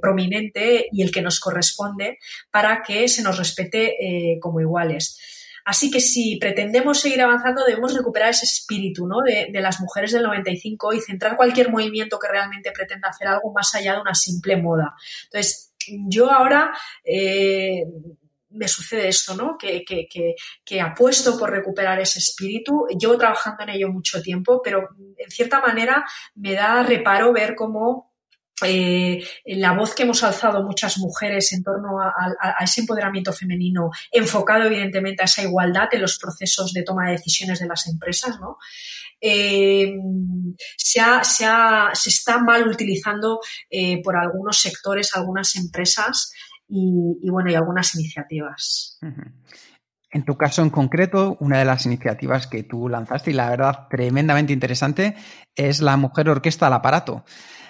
prominente y el que nos corresponde para que se nos respete eh, como iguales. Así que si pretendemos seguir avanzando, debemos recuperar ese espíritu ¿no? de, las mujeres del 95 y centrar cualquier movimiento que realmente pretenda hacer algo más allá de una simple moda. Entonces, yo ahora eh, me sucede esto, ¿no? Que, que, apuesto por recuperar ese espíritu. Llevo trabajando en ello mucho tiempo, pero en cierta manera me da reparo ver cómo eh, la voz que hemos alzado muchas mujeres en torno a, ese empoderamiento femenino, enfocado evidentemente a esa igualdad en los procesos de toma de decisiones de las empresas, ¿no? Eh, se, está mal utilizando eh, por algunos sectores, algunas empresas y, bueno, y algunas iniciativas. En tu caso en concreto, una de las iniciativas que tú lanzaste y la verdad tremendamente interesante es la Mujer Orquesta al Aparato.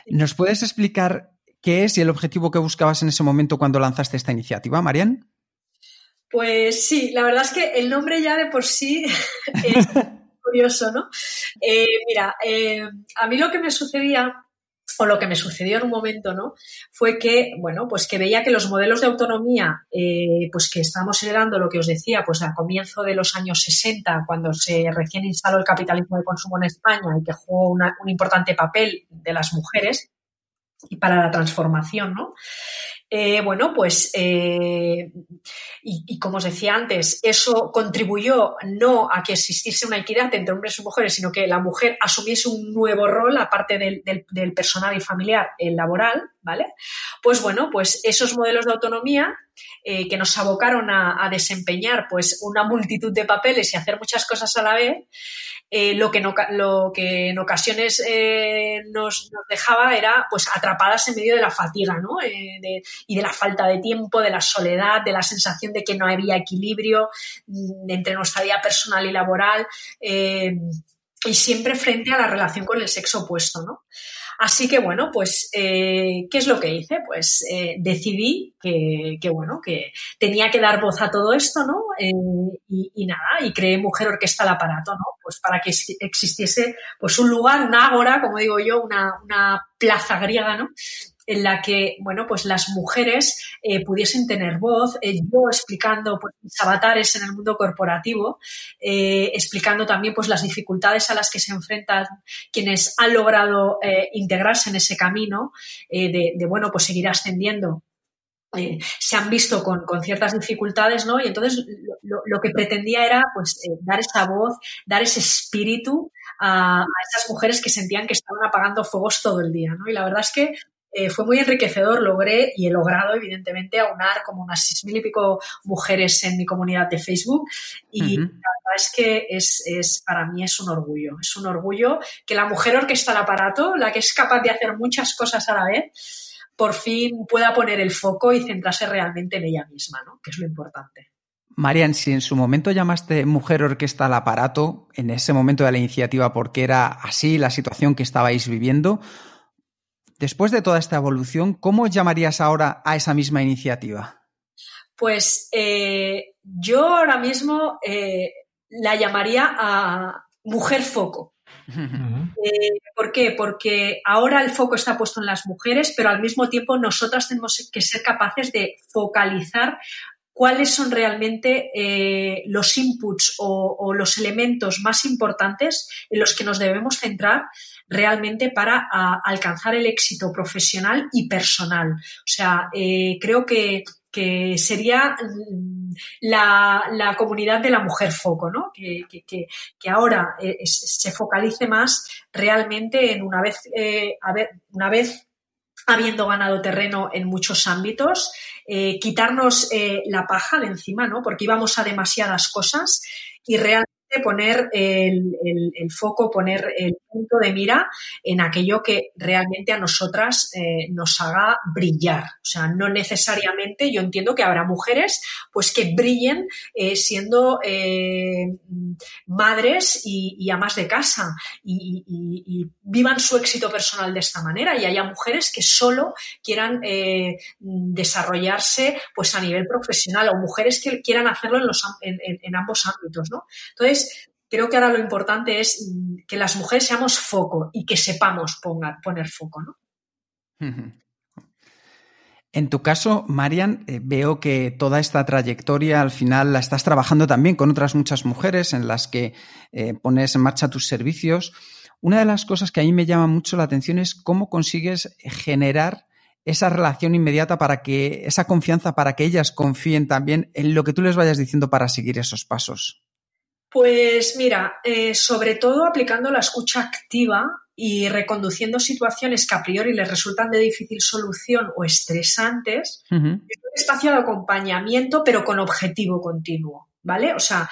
¿Nos puedes explicar qué es y el objetivo que buscabas en ese momento cuando lanzaste esta iniciativa, Marian? Pues sí, la verdad es que el nombre ya de por sí es curioso, ¿no? Eh, mira, eh, a mí lo que me sucedía o lo que me sucedió en un momento, ¿no? Fue que, bueno, pues que veía que los modelos de autonomía, eh, pues que estábamos heredando lo que os decía, pues a comienzo de los años 60, cuando se recién instaló el capitalismo de consumo en España y que jugó un importante papel de las mujeres y para la transformación, ¿no? Eh, bueno, pues, eh, y, como os decía antes, eso contribuyó no a que existiese una equidad entre hombres y mujeres, sino que la mujer asumiese un nuevo rol, aparte del, personal y familiar, el laboral, ¿vale? Pues bueno, pues esos modelos de autonomía eh, que nos abocaron a, desempeñar pues una multitud de papeles y hacer muchas cosas a la vez, eh, lo, que no, lo que en ocasiones eh, nos, dejaba era pues atrapadas en medio de la fatiga ¿no? Y de la falta de tiempo, de la soledad, de la sensación de que no había equilibrio mm, entre nuestra vida personal y laboral y siempre frente a la relación con el sexo opuesto. ¿no? Así que bueno, pues, eh, ¿qué es lo que hice? Pues eh, decidí que, bueno, que tenía que dar voz a todo esto, ¿no? Eh, y, nada, y creé Mujer Orquesta al Aparato, ¿no? Pues para que existiese pues un lugar, una ágora, como digo yo, una plaza griega, ¿no? En la que, bueno, pues las mujeres eh, pudiesen tener voz, eh, yo explicando pues, mis avatares en el mundo corporativo, eh, explicando también pues las dificultades a las que se enfrentan quienes han logrado integrarse en ese camino de, bueno, pues seguir ascendiendo se han visto con, con, ciertas dificultades, ¿no? Y entonces lo, que pretendía era, pues, dar esa voz, dar ese espíritu a, a, esas mujeres que sentían que estaban apagando fuegos todo el día, ¿no? Y la verdad es que eh, fue muy enriquecedor, logré y he logrado, evidentemente, aunar como unas seis mil y pico mujeres en mi comunidad de Facebook y uh -huh. la verdad es que es, es, para mí es un orgullo, es un orgullo que la mujer orquesta el aparato, la que es capaz de hacer muchas cosas a la vez, por fin pueda poner el foco y centrarse realmente en ella misma, ¿no? que es lo importante. Marian, si en su momento llamaste mujer orquesta al aparato, en ese momento de la iniciativa, porque era así la situación que estabais viviendo, Después de toda esta evolución, ¿cómo llamarías ahora a esa misma iniciativa? Pues eh, yo ahora mismo eh, la llamaría a Mujer Foco. Eh, ¿Por qué? Porque ahora el foco está puesto en las mujeres, pero al mismo tiempo nosotras tenemos que ser capaces de focalizar cuáles son realmente eh, los inputs o, los elementos más importantes en los que nos debemos centrar realmente para alcanzar el éxito profesional y personal. O sea, eh, creo que, que sería mm, la, la, comunidad de la mujer foco, ¿no? Que, que, que ahora eh, se focalice más realmente en una vez, a ver, una vez habiendo ganado terreno en muchos ámbitos, eh, quitarnos eh, la paja de encima, ¿no? Porque íbamos a demasiadas cosas y realmente poner el, foco, poner el punto de mira en aquello que realmente a nosotras eh, nos haga brillar. O sea, no necesariamente, yo entiendo que habrá mujeres pues que brillen eh, siendo eh, madres y, amas de casa y, vivan su éxito personal de esta manera y haya mujeres que solo quieran desarrollarse pues a nivel profesional o mujeres que quieran hacerlo en, los, en ambos ámbitos, ¿no? Entonces, creo que ahora lo importante es mm, que las mujeres seamos foco y que sepamos poner foco, ¿no? En tu caso, Marian, eh, veo que toda esta trayectoria al final la estás trabajando también con otras muchas mujeres en las que eh, pones en marcha tus servicios. Una de las cosas que a mí me llama mucho la atención es cómo consigues generar esa relación inmediata para que, esa confianza para que ellas confíen también en lo que tú les vayas diciendo para seguir esos pasos. Pues mira, eh, sobre todo aplicando la escucha activa y reconduciendo situaciones que a priori les resultan de difícil solución o estresantes, es un espacio de acompañamiento, pero con objetivo continuo, ¿vale? O sea,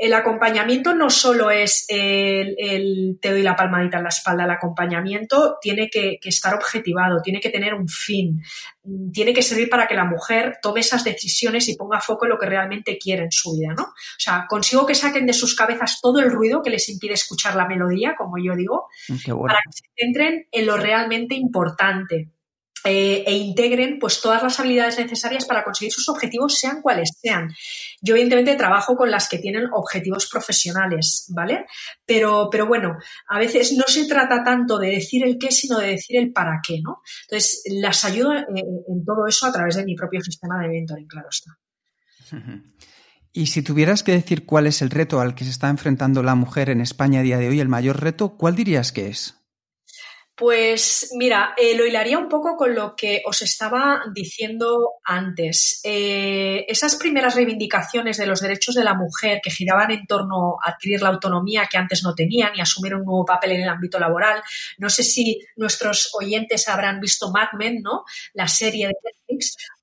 el acompañamiento no solo es el, te doy la palmadita en la espalda, el acompañamiento tiene que, estar objetivado, tiene que tener un fin, tiene que servir para que la mujer tome esas decisiones y ponga foco en lo que realmente quiere en su vida, ¿no? O sea, consigo que saquen de sus cabezas todo el ruido que les impide escuchar la melodía, como yo digo, mm, para que se centren en lo realmente importante. Eh, e integren pues todas las habilidades necesarias para conseguir sus objetivos, sean cuales sean. Yo, evidentemente, trabajo con las que tienen objetivos profesionales, ¿vale? Pero, pero bueno, a veces no se trata tanto de decir el qué, sino de decir el para qué, ¿no? Entonces, las ayudo en, en todo eso a través de mi propio sistema de mentoring, claro está. Y si tuvieras que decir cuál es el reto al que se está enfrentando la mujer en España a día de hoy, el mayor reto, ¿cuál dirías que es? Pues mira, eh, lo hilaría un poco con lo que os estaba diciendo antes. Eh, esas primeras reivindicaciones de los derechos de la mujer que giraban en torno a adquirir la autonomía que antes no tenían y asumir un nuevo papel en el ámbito laboral. No sé si nuestros oyentes habrán visto Mad Men, ¿no? La serie de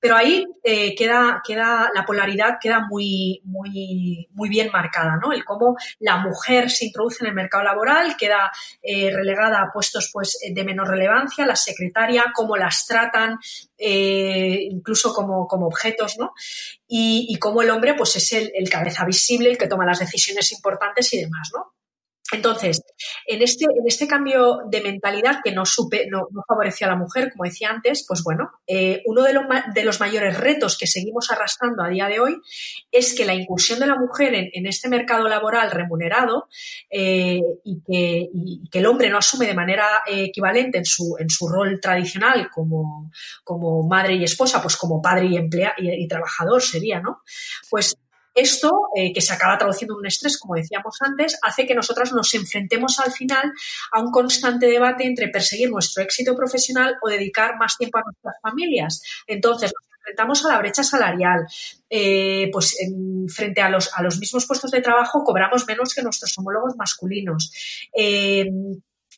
Pero ahí eh, queda, queda, la polaridad queda muy, muy, muy bien marcada, ¿no? El cómo la mujer se introduce en el mercado laboral, queda relegada a puestos pues eh, de menor relevancia, la secretaria, cómo las tratan, eh, incluso como, como, objetos, ¿no? Y, y, cómo el hombre, pues es el, el cabeza visible, el que toma las decisiones importantes y demás, ¿no? Entonces, en este, en este cambio de mentalidad que no, supe, no, favoreció a la mujer, como decía antes, pues bueno, eh, uno de, de, los mayores retos que seguimos arrastrando a día de hoy es que la incursión de la mujer en, este mercado laboral remunerado eh, y, que, el hombre no asume de manera eh, equivalente en su, en su rol tradicional como, como madre y esposa, pues como padre y, emplea, y trabajador sería, ¿no? Pues esto, eh, que se acaba traduciendo en un estrés, como decíamos antes, hace que nosotras nos enfrentemos al final a un constante debate entre perseguir nuestro éxito profesional o dedicar más tiempo a nuestras familias. Entonces, nos enfrentamos a la brecha salarial. Eh, pues frente a los, a los mismos puestos de trabajo cobramos menos que nuestros homólogos masculinos. Eh,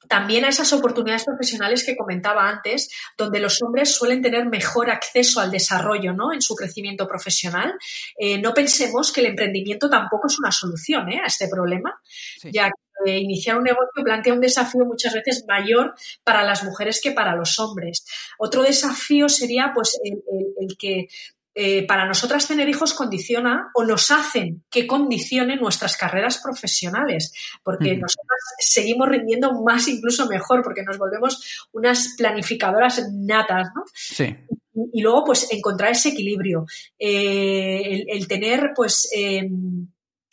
también a esas oportunidades profesionales que comentaba antes, donde los hombres suelen tener mejor acceso al desarrollo ¿no? en su crecimiento profesional. Eh, no pensemos que el emprendimiento tampoco es una solución ¿eh? a este problema, ya que iniciar un negocio plantea un desafío muchas veces mayor para las mujeres que para los hombres. Otro desafío sería pues el que eh, para nosotras tener hijos condiciona o nos hacen que condicione nuestras carreras profesionales, porque nosotras seguimos rindiendo más, incluso mejor, porque nos volvemos unas planificadoras natas, ¿no? Sí. Y, luego, pues, encontrar ese equilibrio, eh, el, tener, pues, em,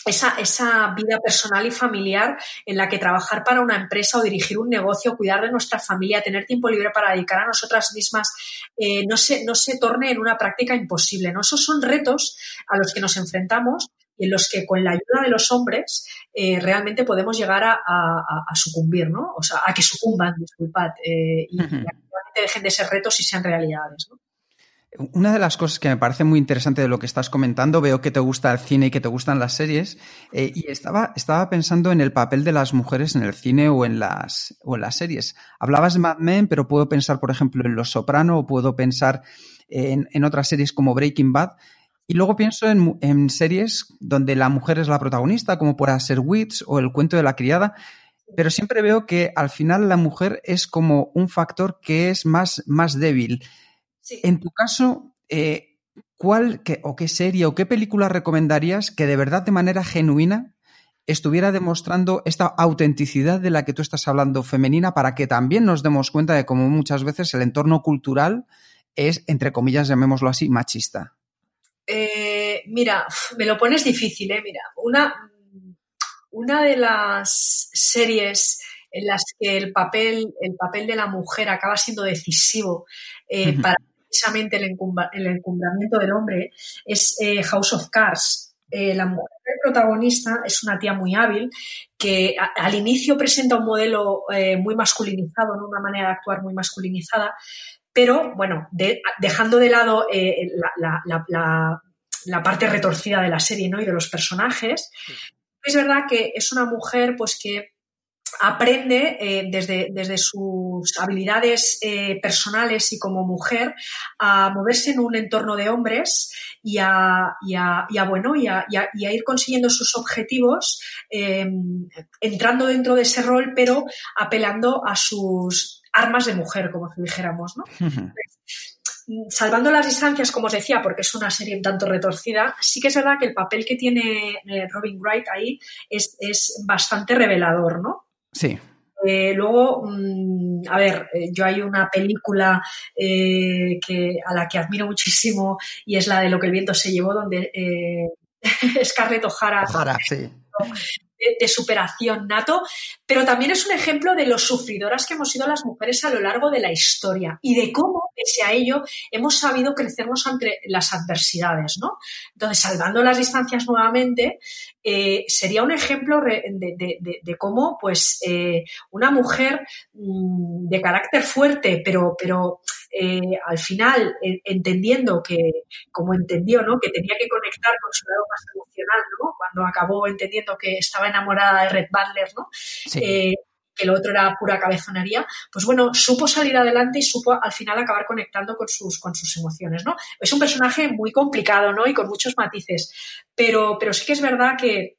esa, esa, vida personal y familiar en la que trabajar para una empresa o dirigir un negocio, cuidar de nuestra familia, tener tiempo libre para dedicar a nosotras mismas, eh, no, se, no se torne en una práctica imposible. ¿no? Esos son retos a los que nos enfrentamos y en los que con la ayuda de los hombres eh, realmente podemos llegar a, a, sucumbir, ¿no? O sea, a que sucumban, disculpad, eh, y, y, realmente dejen de ser retos y sean realidades, ¿no? Una de las cosas que me parece muy interesante de lo que estás comentando, veo que te gusta el cine y que te gustan las series, eh, y estaba, estaba pensando en el papel de las mujeres en el cine o en las, o en las series. Hablabas de Mad Men, pero puedo pensar, por ejemplo, en Los Soprano o puedo pensar en, en otras series como Breaking Bad. Y luego pienso en, en, series donde la mujer es la protagonista, como pueda ser Wits o El cuento de la criada, pero siempre veo que al final la mujer es como un factor que es más, más débil. Sí. En tu caso, eh, ¿cuál qué, o qué serie o qué película recomendarías que de verdad de manera genuina estuviera demostrando esta autenticidad de la que tú estás hablando femenina para que también nos demos cuenta de cómo muchas veces el entorno cultural es, entre comillas, llamémoslo así, machista? Eh, mira, me lo pones difícil, ¿eh? Mira, una, una de las series en las que el papel, el papel de la mujer acaba siendo decisivo eh, uh -huh. para precisamente el, encumbramiento del hombre es eh, House of Cards. Eh, la mujer protagonista es una tía muy hábil que a, al inicio presenta un modelo eh, muy masculinizado, ¿no? una manera de actuar muy masculinizada, pero bueno, de, dejando de lado eh, la, la, la, la, parte retorcida de la serie ¿no? y de los personajes, sí. es verdad que es una mujer pues que aprende eh, desde, desde, sus habilidades eh, personales y como mujer a moverse en un entorno de hombres y a, y a, y a bueno, y a, y a, ir consiguiendo sus objetivos eh, entrando dentro de ese rol, pero apelando a sus armas de mujer, como si dijéramos, ¿no? Uh -huh salvando las distancias, como os decía, porque es una serie un tanto retorcida, sí que es verdad que el papel que tiene eh, Robin Wright ahí es, es, bastante revelador, ¿no? Sí. Eh, luego, mmm, a ver, eh, yo hay una película eh, que, a la que admiro muchísimo y es la de Lo que el viento se llevó, donde eh, Scarlett O'Hara. O'Hara, sí de, de, superación nato, pero también es un ejemplo de lo sufridoras que hemos sido las mujeres a lo largo de la historia y de cómo, pese a ello, hemos sabido crecernos ante las adversidades, ¿no? Entonces, salvando las distancias nuevamente, eh, sería un ejemplo de, de, de cómo, pues, eh, una mujer mmm, de carácter fuerte, pero, pero eh, al final entendiendo que, como entendió, ¿no? Que tenía que conectar con su lado más emocional, ¿no? Cuando acabó entendiendo que estaba enamorada de Red Butler, ¿no? Sí. Que el otro era pura cabezonería, pues bueno, supo salir adelante y supo al final acabar conectando con sus, con sus emociones, ¿no? Es un personaje muy complicado, ¿no? Y con muchos matices, pero, pero sí que es verdad que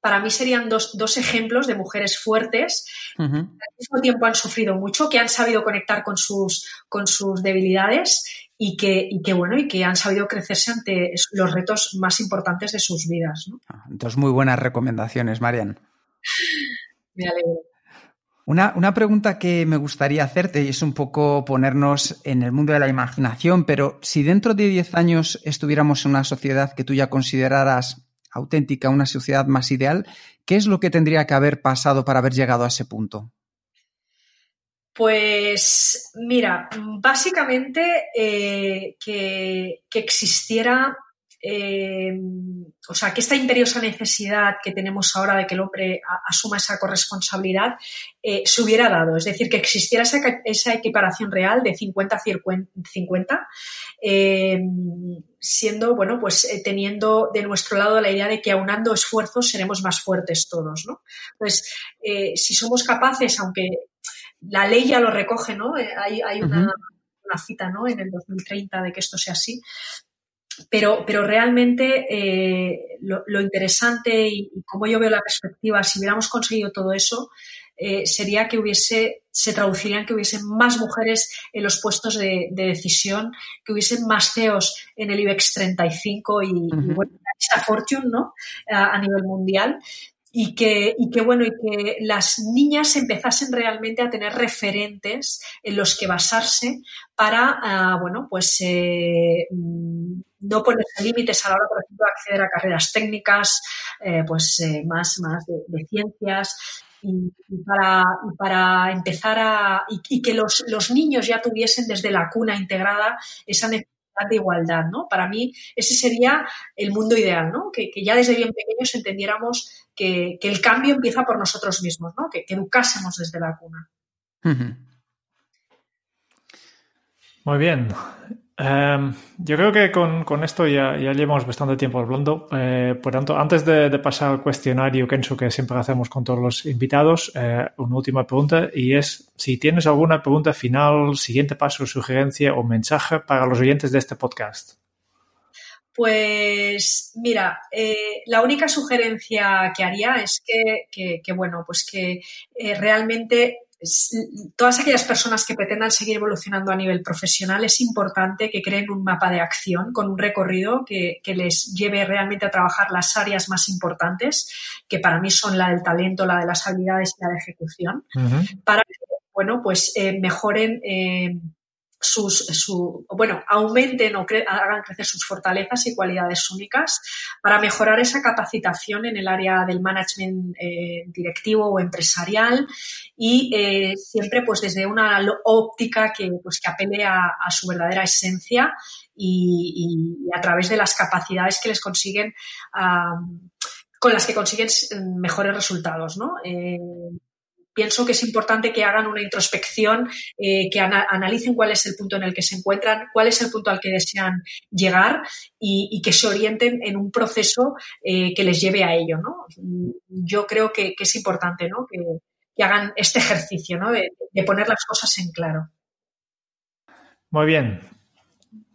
para mí serían dos, dos ejemplos de mujeres fuertes uh -huh. que al mismo tiempo han sufrido mucho, que han sabido conectar con sus, con sus debilidades y que, y que, bueno, y que han sabido crecerse ante los retos más importantes de sus vidas. ¿no? Ah, dos muy buenas recomendaciones, Marian. Me alegro. Una, una, pregunta que me gustaría hacerte y es un poco ponernos en el mundo de la imaginación, pero si dentro de 10 años estuviéramos en una sociedad que tú ya consideraras auténtica, una sociedad más ideal, ¿qué es lo que tendría que haber pasado para haber llegado a ese punto? Pues mira, básicamente eh, que, que, existiera eh, o sea, que esta imperiosa necesidad que tenemos ahora de que el hombre asuma esa corresponsabilidad eh, se hubiera dado. Es decir, que existiera esa, esa equiparación real de 50-50, eh, siendo, bueno, pues teniendo de nuestro lado la idea de que aunando esfuerzos seremos más fuertes todos, ¿no? Entonces, eh, si somos capaces, aunque la ley ya lo recoge, ¿no? Hay, hay una, uh -huh. una cita, ¿no? En el 2030 de que esto sea así, pero, pero realmente eh, lo, lo, interesante y, y, como yo veo la perspectiva, si hubiéramos conseguido todo eso, eh, sería que hubiese, se traducirían que hubiesen más mujeres en los puestos de, de decisión, que hubiesen más CEOs en el IBEX 35 y, uh -huh. y bueno, esta Fortune, ¿no? A, a nivel mundial y que, y que, bueno, y que las niñas empezasen realmente a tener referentes en los que basarse para, uh, bueno, pues eh, no ponerse límites a la hora, por ejemplo, de acceder a carreras técnicas, eh, pues eh, más, más de, de ciencias, y, y, para, y, para, empezar a. y, y que los, los, niños ya tuviesen desde la cuna integrada esa necesidad de igualdad, ¿no? Para mí, ese sería el mundo ideal, ¿no? Que, que ya desde bien pequeños entendiéramos que, que, el cambio empieza por nosotros mismos, ¿no? Que, que educásemos desde la cuna. Muy bien. Em, yo creo que con, con esto ya, ya, llevamos bastante tiempo hablando. Eh, por tanto, antes de, pasar al cuestionario, Kenzo, que siempre hacemos con todos los invitados, eh, una última pregunta y es si tienes alguna pregunta final, siguiente paso, sugerencia o mensaje para los oyentes de este podcast. Pues mira, eh, la única sugerencia que haría es que, que, que bueno, pues que eh, realmente todas aquellas personas que pretendan seguir evolucionando a nivel profesional, es importante que creen un mapa de acción con un recorrido que, que, les lleve realmente a trabajar las áreas más importantes, que para mí son la del talento, la de las habilidades y la de ejecución, uh -huh. para que, bueno, pues eh, mejoren eh, sus, su, bueno, aumenten o hagan crecer sus fortalezas y cualidades únicas para mejorar esa capacitación en el área del management eh, directivo o empresarial y eh, siempre pues desde una óptica que, pues, que apele a, su verdadera esencia y, a través de las capacidades que les consiguen con las que consiguen mejores resultados, ¿no? Eh, pienso que es importante que hagan una introspección, eh, que ana analicen cuál es el punto en el que se encuentran, cuál es el punto al que desean llegar y, que se orienten en un proceso eh, que les lleve a ello. ¿no? Yo creo que, es importante ¿no? que, hagan este ejercicio ¿no? de, poner las cosas en claro. Muy bien,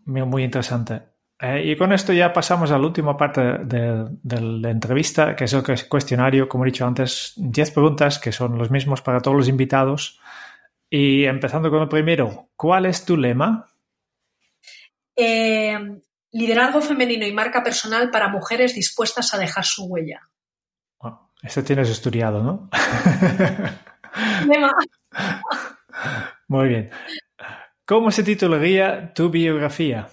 muy interesante. Eh, y con esto ya pasamos a la última parte de, de, la entrevista, que es el cuestionario, como he dicho antes, 10 preguntas que son los mismos para todos los invitados. Y empezando con el primero, ¿cuál es tu lema? Eh, liderazgo femenino y marca personal para mujeres dispuestas a dejar su huella. Oh, este tienes estudiado, ¿no? Lema. Muy bien. ¿Cómo se titularía tu biografía?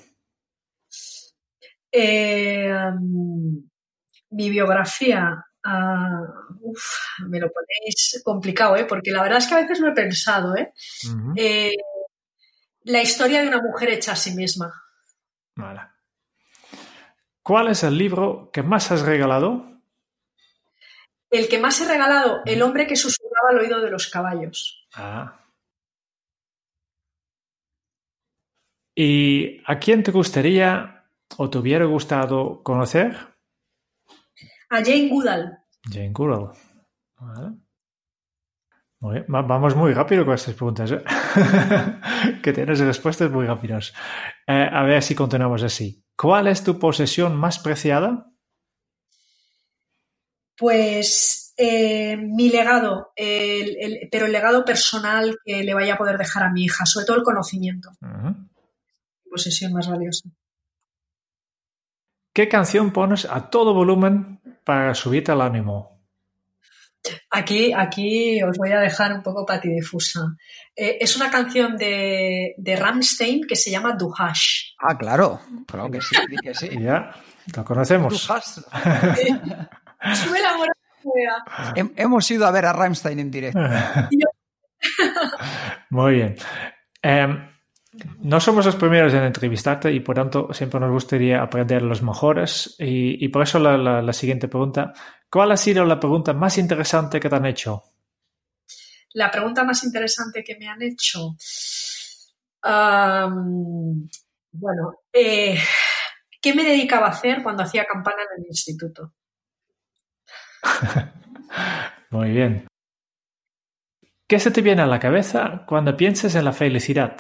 Eh, um, mi biografía, uh, uf, me lo ponéis complicado, ¿eh? porque la verdad es que a veces lo he pensado. ¿eh? Uh -huh. eh la historia de una mujer hecha a sí misma. Vale. ¿Cuál es el libro que más has regalado? El que más he regalado, El hombre que susurraba al oído de los caballos. Ah. ¿Y a quién te gustaría o te hubiera gustado conocer? A Jane Goodall. Jane Goodall. Vale. Muy bien. Vamos muy rápido con estas preguntas, ¿eh? que tienes respuestas muy rápidas. Eh, a ver si continuamos así. ¿Cuál es tu posesión más preciada? Pues eh, mi legado, el, el, pero el legado personal que le vaya a poder dejar a mi hija, sobre todo el conocimiento. Uh -huh. Posesión más valiosa. ¿Qué canción pones a todo volumen para subirte al ánimo? Aquí, aquí os voy a dejar un poco patidifusa. Eh, es una canción de, de Rammstein que se llama Du Hash. Ah, claro, claro que sí, que sí. Ya, lo conocemos. Du Hash. Sube la moral. Hemos ido a ver a Rammstein en directo. Muy bien. Eh, no somos los primeros en entrevistarte y por tanto siempre nos gustaría aprender los mejores y, y por eso la, la, la, siguiente pregunta. ¿Cuál ha sido la pregunta más interesante que te han hecho? La pregunta más interesante que me han hecho. Um, bueno, eh, ¿qué me dedicaba a hacer cuando hacía campana en el instituto? Muy bien. ¿Qué se te viene a la cabeza cuando piensas en la felicidad?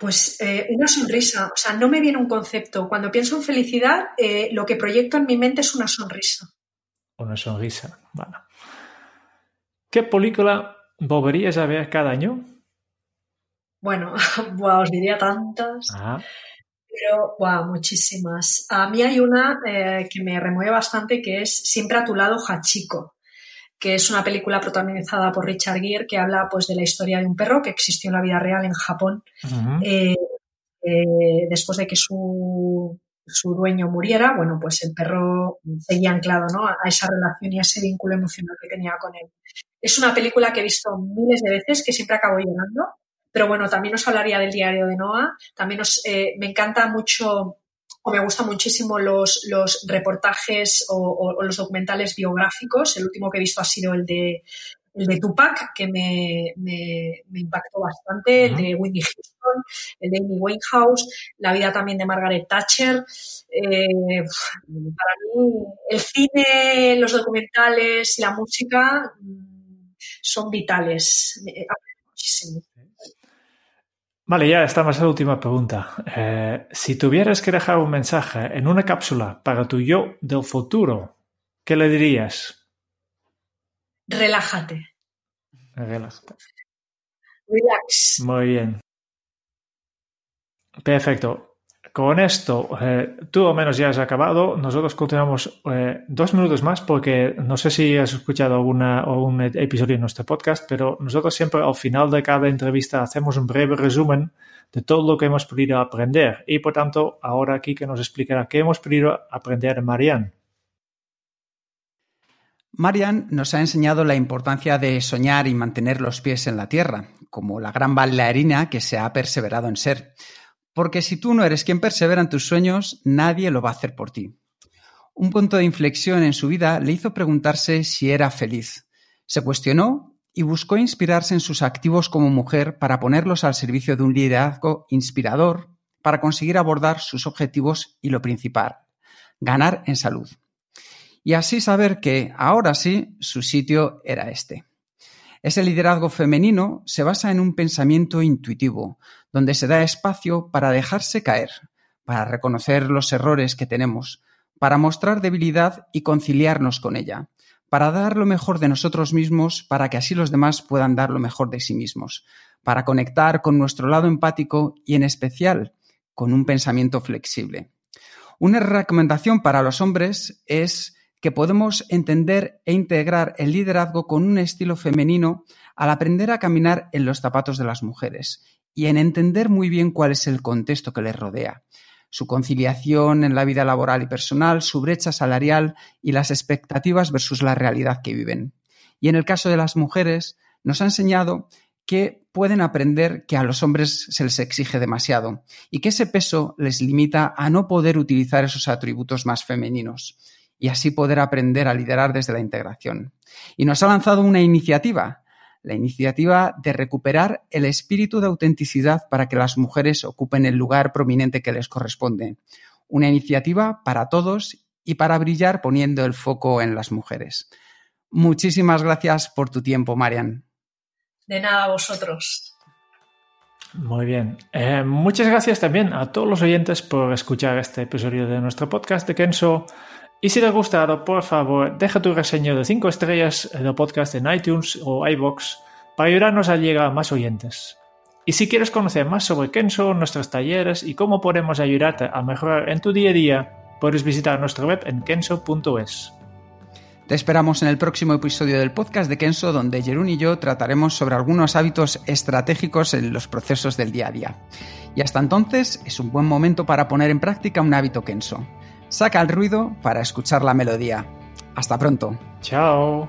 Pues eh, una sonrisa, o sea, no me viene un concepto. Cuando pienso en felicidad, eh, lo que proyecto en mi mente es una sonrisa. Una sonrisa, bueno. ¿Qué película volverías a ver cada año? Bueno, wow, os diría tantas. Ajá. Pero, wow, muchísimas. A mí hay una eh, que me remueve bastante que es Siempre a tu lado, Hachiko que es una película protagonizada por Richard Gere que habla pues de la historia de un perro que existió en la vida real en Japón uh -huh. eh, eh, después de que su, su, dueño muriera, bueno, pues el perro seguía anclado ¿no? a esa relación y a ese vínculo emocional que tenía con él. Es una película que he visto miles de veces, que siempre acabo llorando, pero bueno, también os hablaría del diario de Noah, también os, eh, me encanta mucho o me gustan muchísimo los, los reportajes o, o, o, los documentales biográficos. El último que he visto ha sido el de, el de Tupac, que me, impactó bastante, el de Whitney Houston, el de Amy Winehouse, la vida también de Margaret Thatcher. Eh, para mí, el cine, los documentales y la música mm, son vitales. muchísimo. Vale, ya estamos en la última pregunta. Eh, si tuvieras que dejar un mensaje en una cápsula para tu yo del futuro, ¿qué le dirías? Relájate. Relájate. Relax. Muy bien. Perfecto. Con esto, eh, tú o menos ya has acabado. Nosotros continuamos eh, dos minutos más porque no sé si has escuchado alguna un episodio de nuestro podcast, pero nosotros siempre al final de cada entrevista hacemos un breve resumen de todo lo que hemos podido aprender. Y por tanto, ahora aquí que nos explicará qué hemos podido aprender de Marianne. Marian nos ha enseñado la importancia de soñar y mantener los pies en la tierra, como la gran bailarina que se ha perseverado en ser. Porque si tú no eres quien persevera en tus sueños, nadie lo va a hacer por ti. Un punto de inflexión en su vida le hizo preguntarse si era feliz. Se cuestionó y buscó inspirarse en sus activos como mujer para ponerlos al servicio de un liderazgo inspirador para conseguir abordar sus objetivos y lo principal, ganar en salud. Y así saber que, ahora sí, su sitio era este. Ese liderazgo femenino se basa en un pensamiento intuitivo, donde se da espacio para dejarse caer, para reconocer los errores que tenemos, para mostrar debilidad y conciliarnos con ella, para dar lo mejor de nosotros mismos para que así los demás puedan dar lo mejor de sí mismos, para conectar con nuestro lado empático y en especial con un pensamiento flexible. Una recomendación para los hombres es que podemos entender e integrar el liderazgo con un estilo femenino al aprender a caminar en los zapatos de las mujeres y en entender muy bien cuál es el contexto que les rodea, su conciliación en la vida laboral y personal, su brecha salarial y las expectativas versus la realidad que viven. Y en el caso de las mujeres, nos ha enseñado que pueden aprender que a los hombres se les exige demasiado y que ese peso les limita a no poder utilizar esos atributos más femeninos y así poder aprender a liderar desde la integración. Y nos ha lanzado una iniciativa, la iniciativa de recuperar el espíritu de autenticidad para que las mujeres ocupen el lugar prominente que les corresponde. Una iniciativa para todos y para brillar poniendo el foco en las mujeres. Muchísimas gracias por tu tiempo, Marian. De nada, a vosotros. Muy bien. Eh, muchas gracias también a todos los oyentes por escuchar este episodio de nuestro podcast de Kenso. Y si te ha gustado, por favor, deja tu reseño de 5 estrellas del podcast en iTunes o iBox para ayudarnos a llegar a más oyentes. Y si quieres conocer más sobre Kenso, nuestros talleres y cómo podemos ayudarte a mejorar en tu día a día, puedes visitar nuestra web en kenso.es. Te esperamos en el próximo episodio del podcast de Kenso, donde Jerún y yo trataremos sobre algunos hábitos estratégicos en los procesos del día a día. Y hasta entonces es un buen momento para poner en práctica un hábito Kenso. Saca el ruido para escuchar la melodía. Hasta pronto. Chao.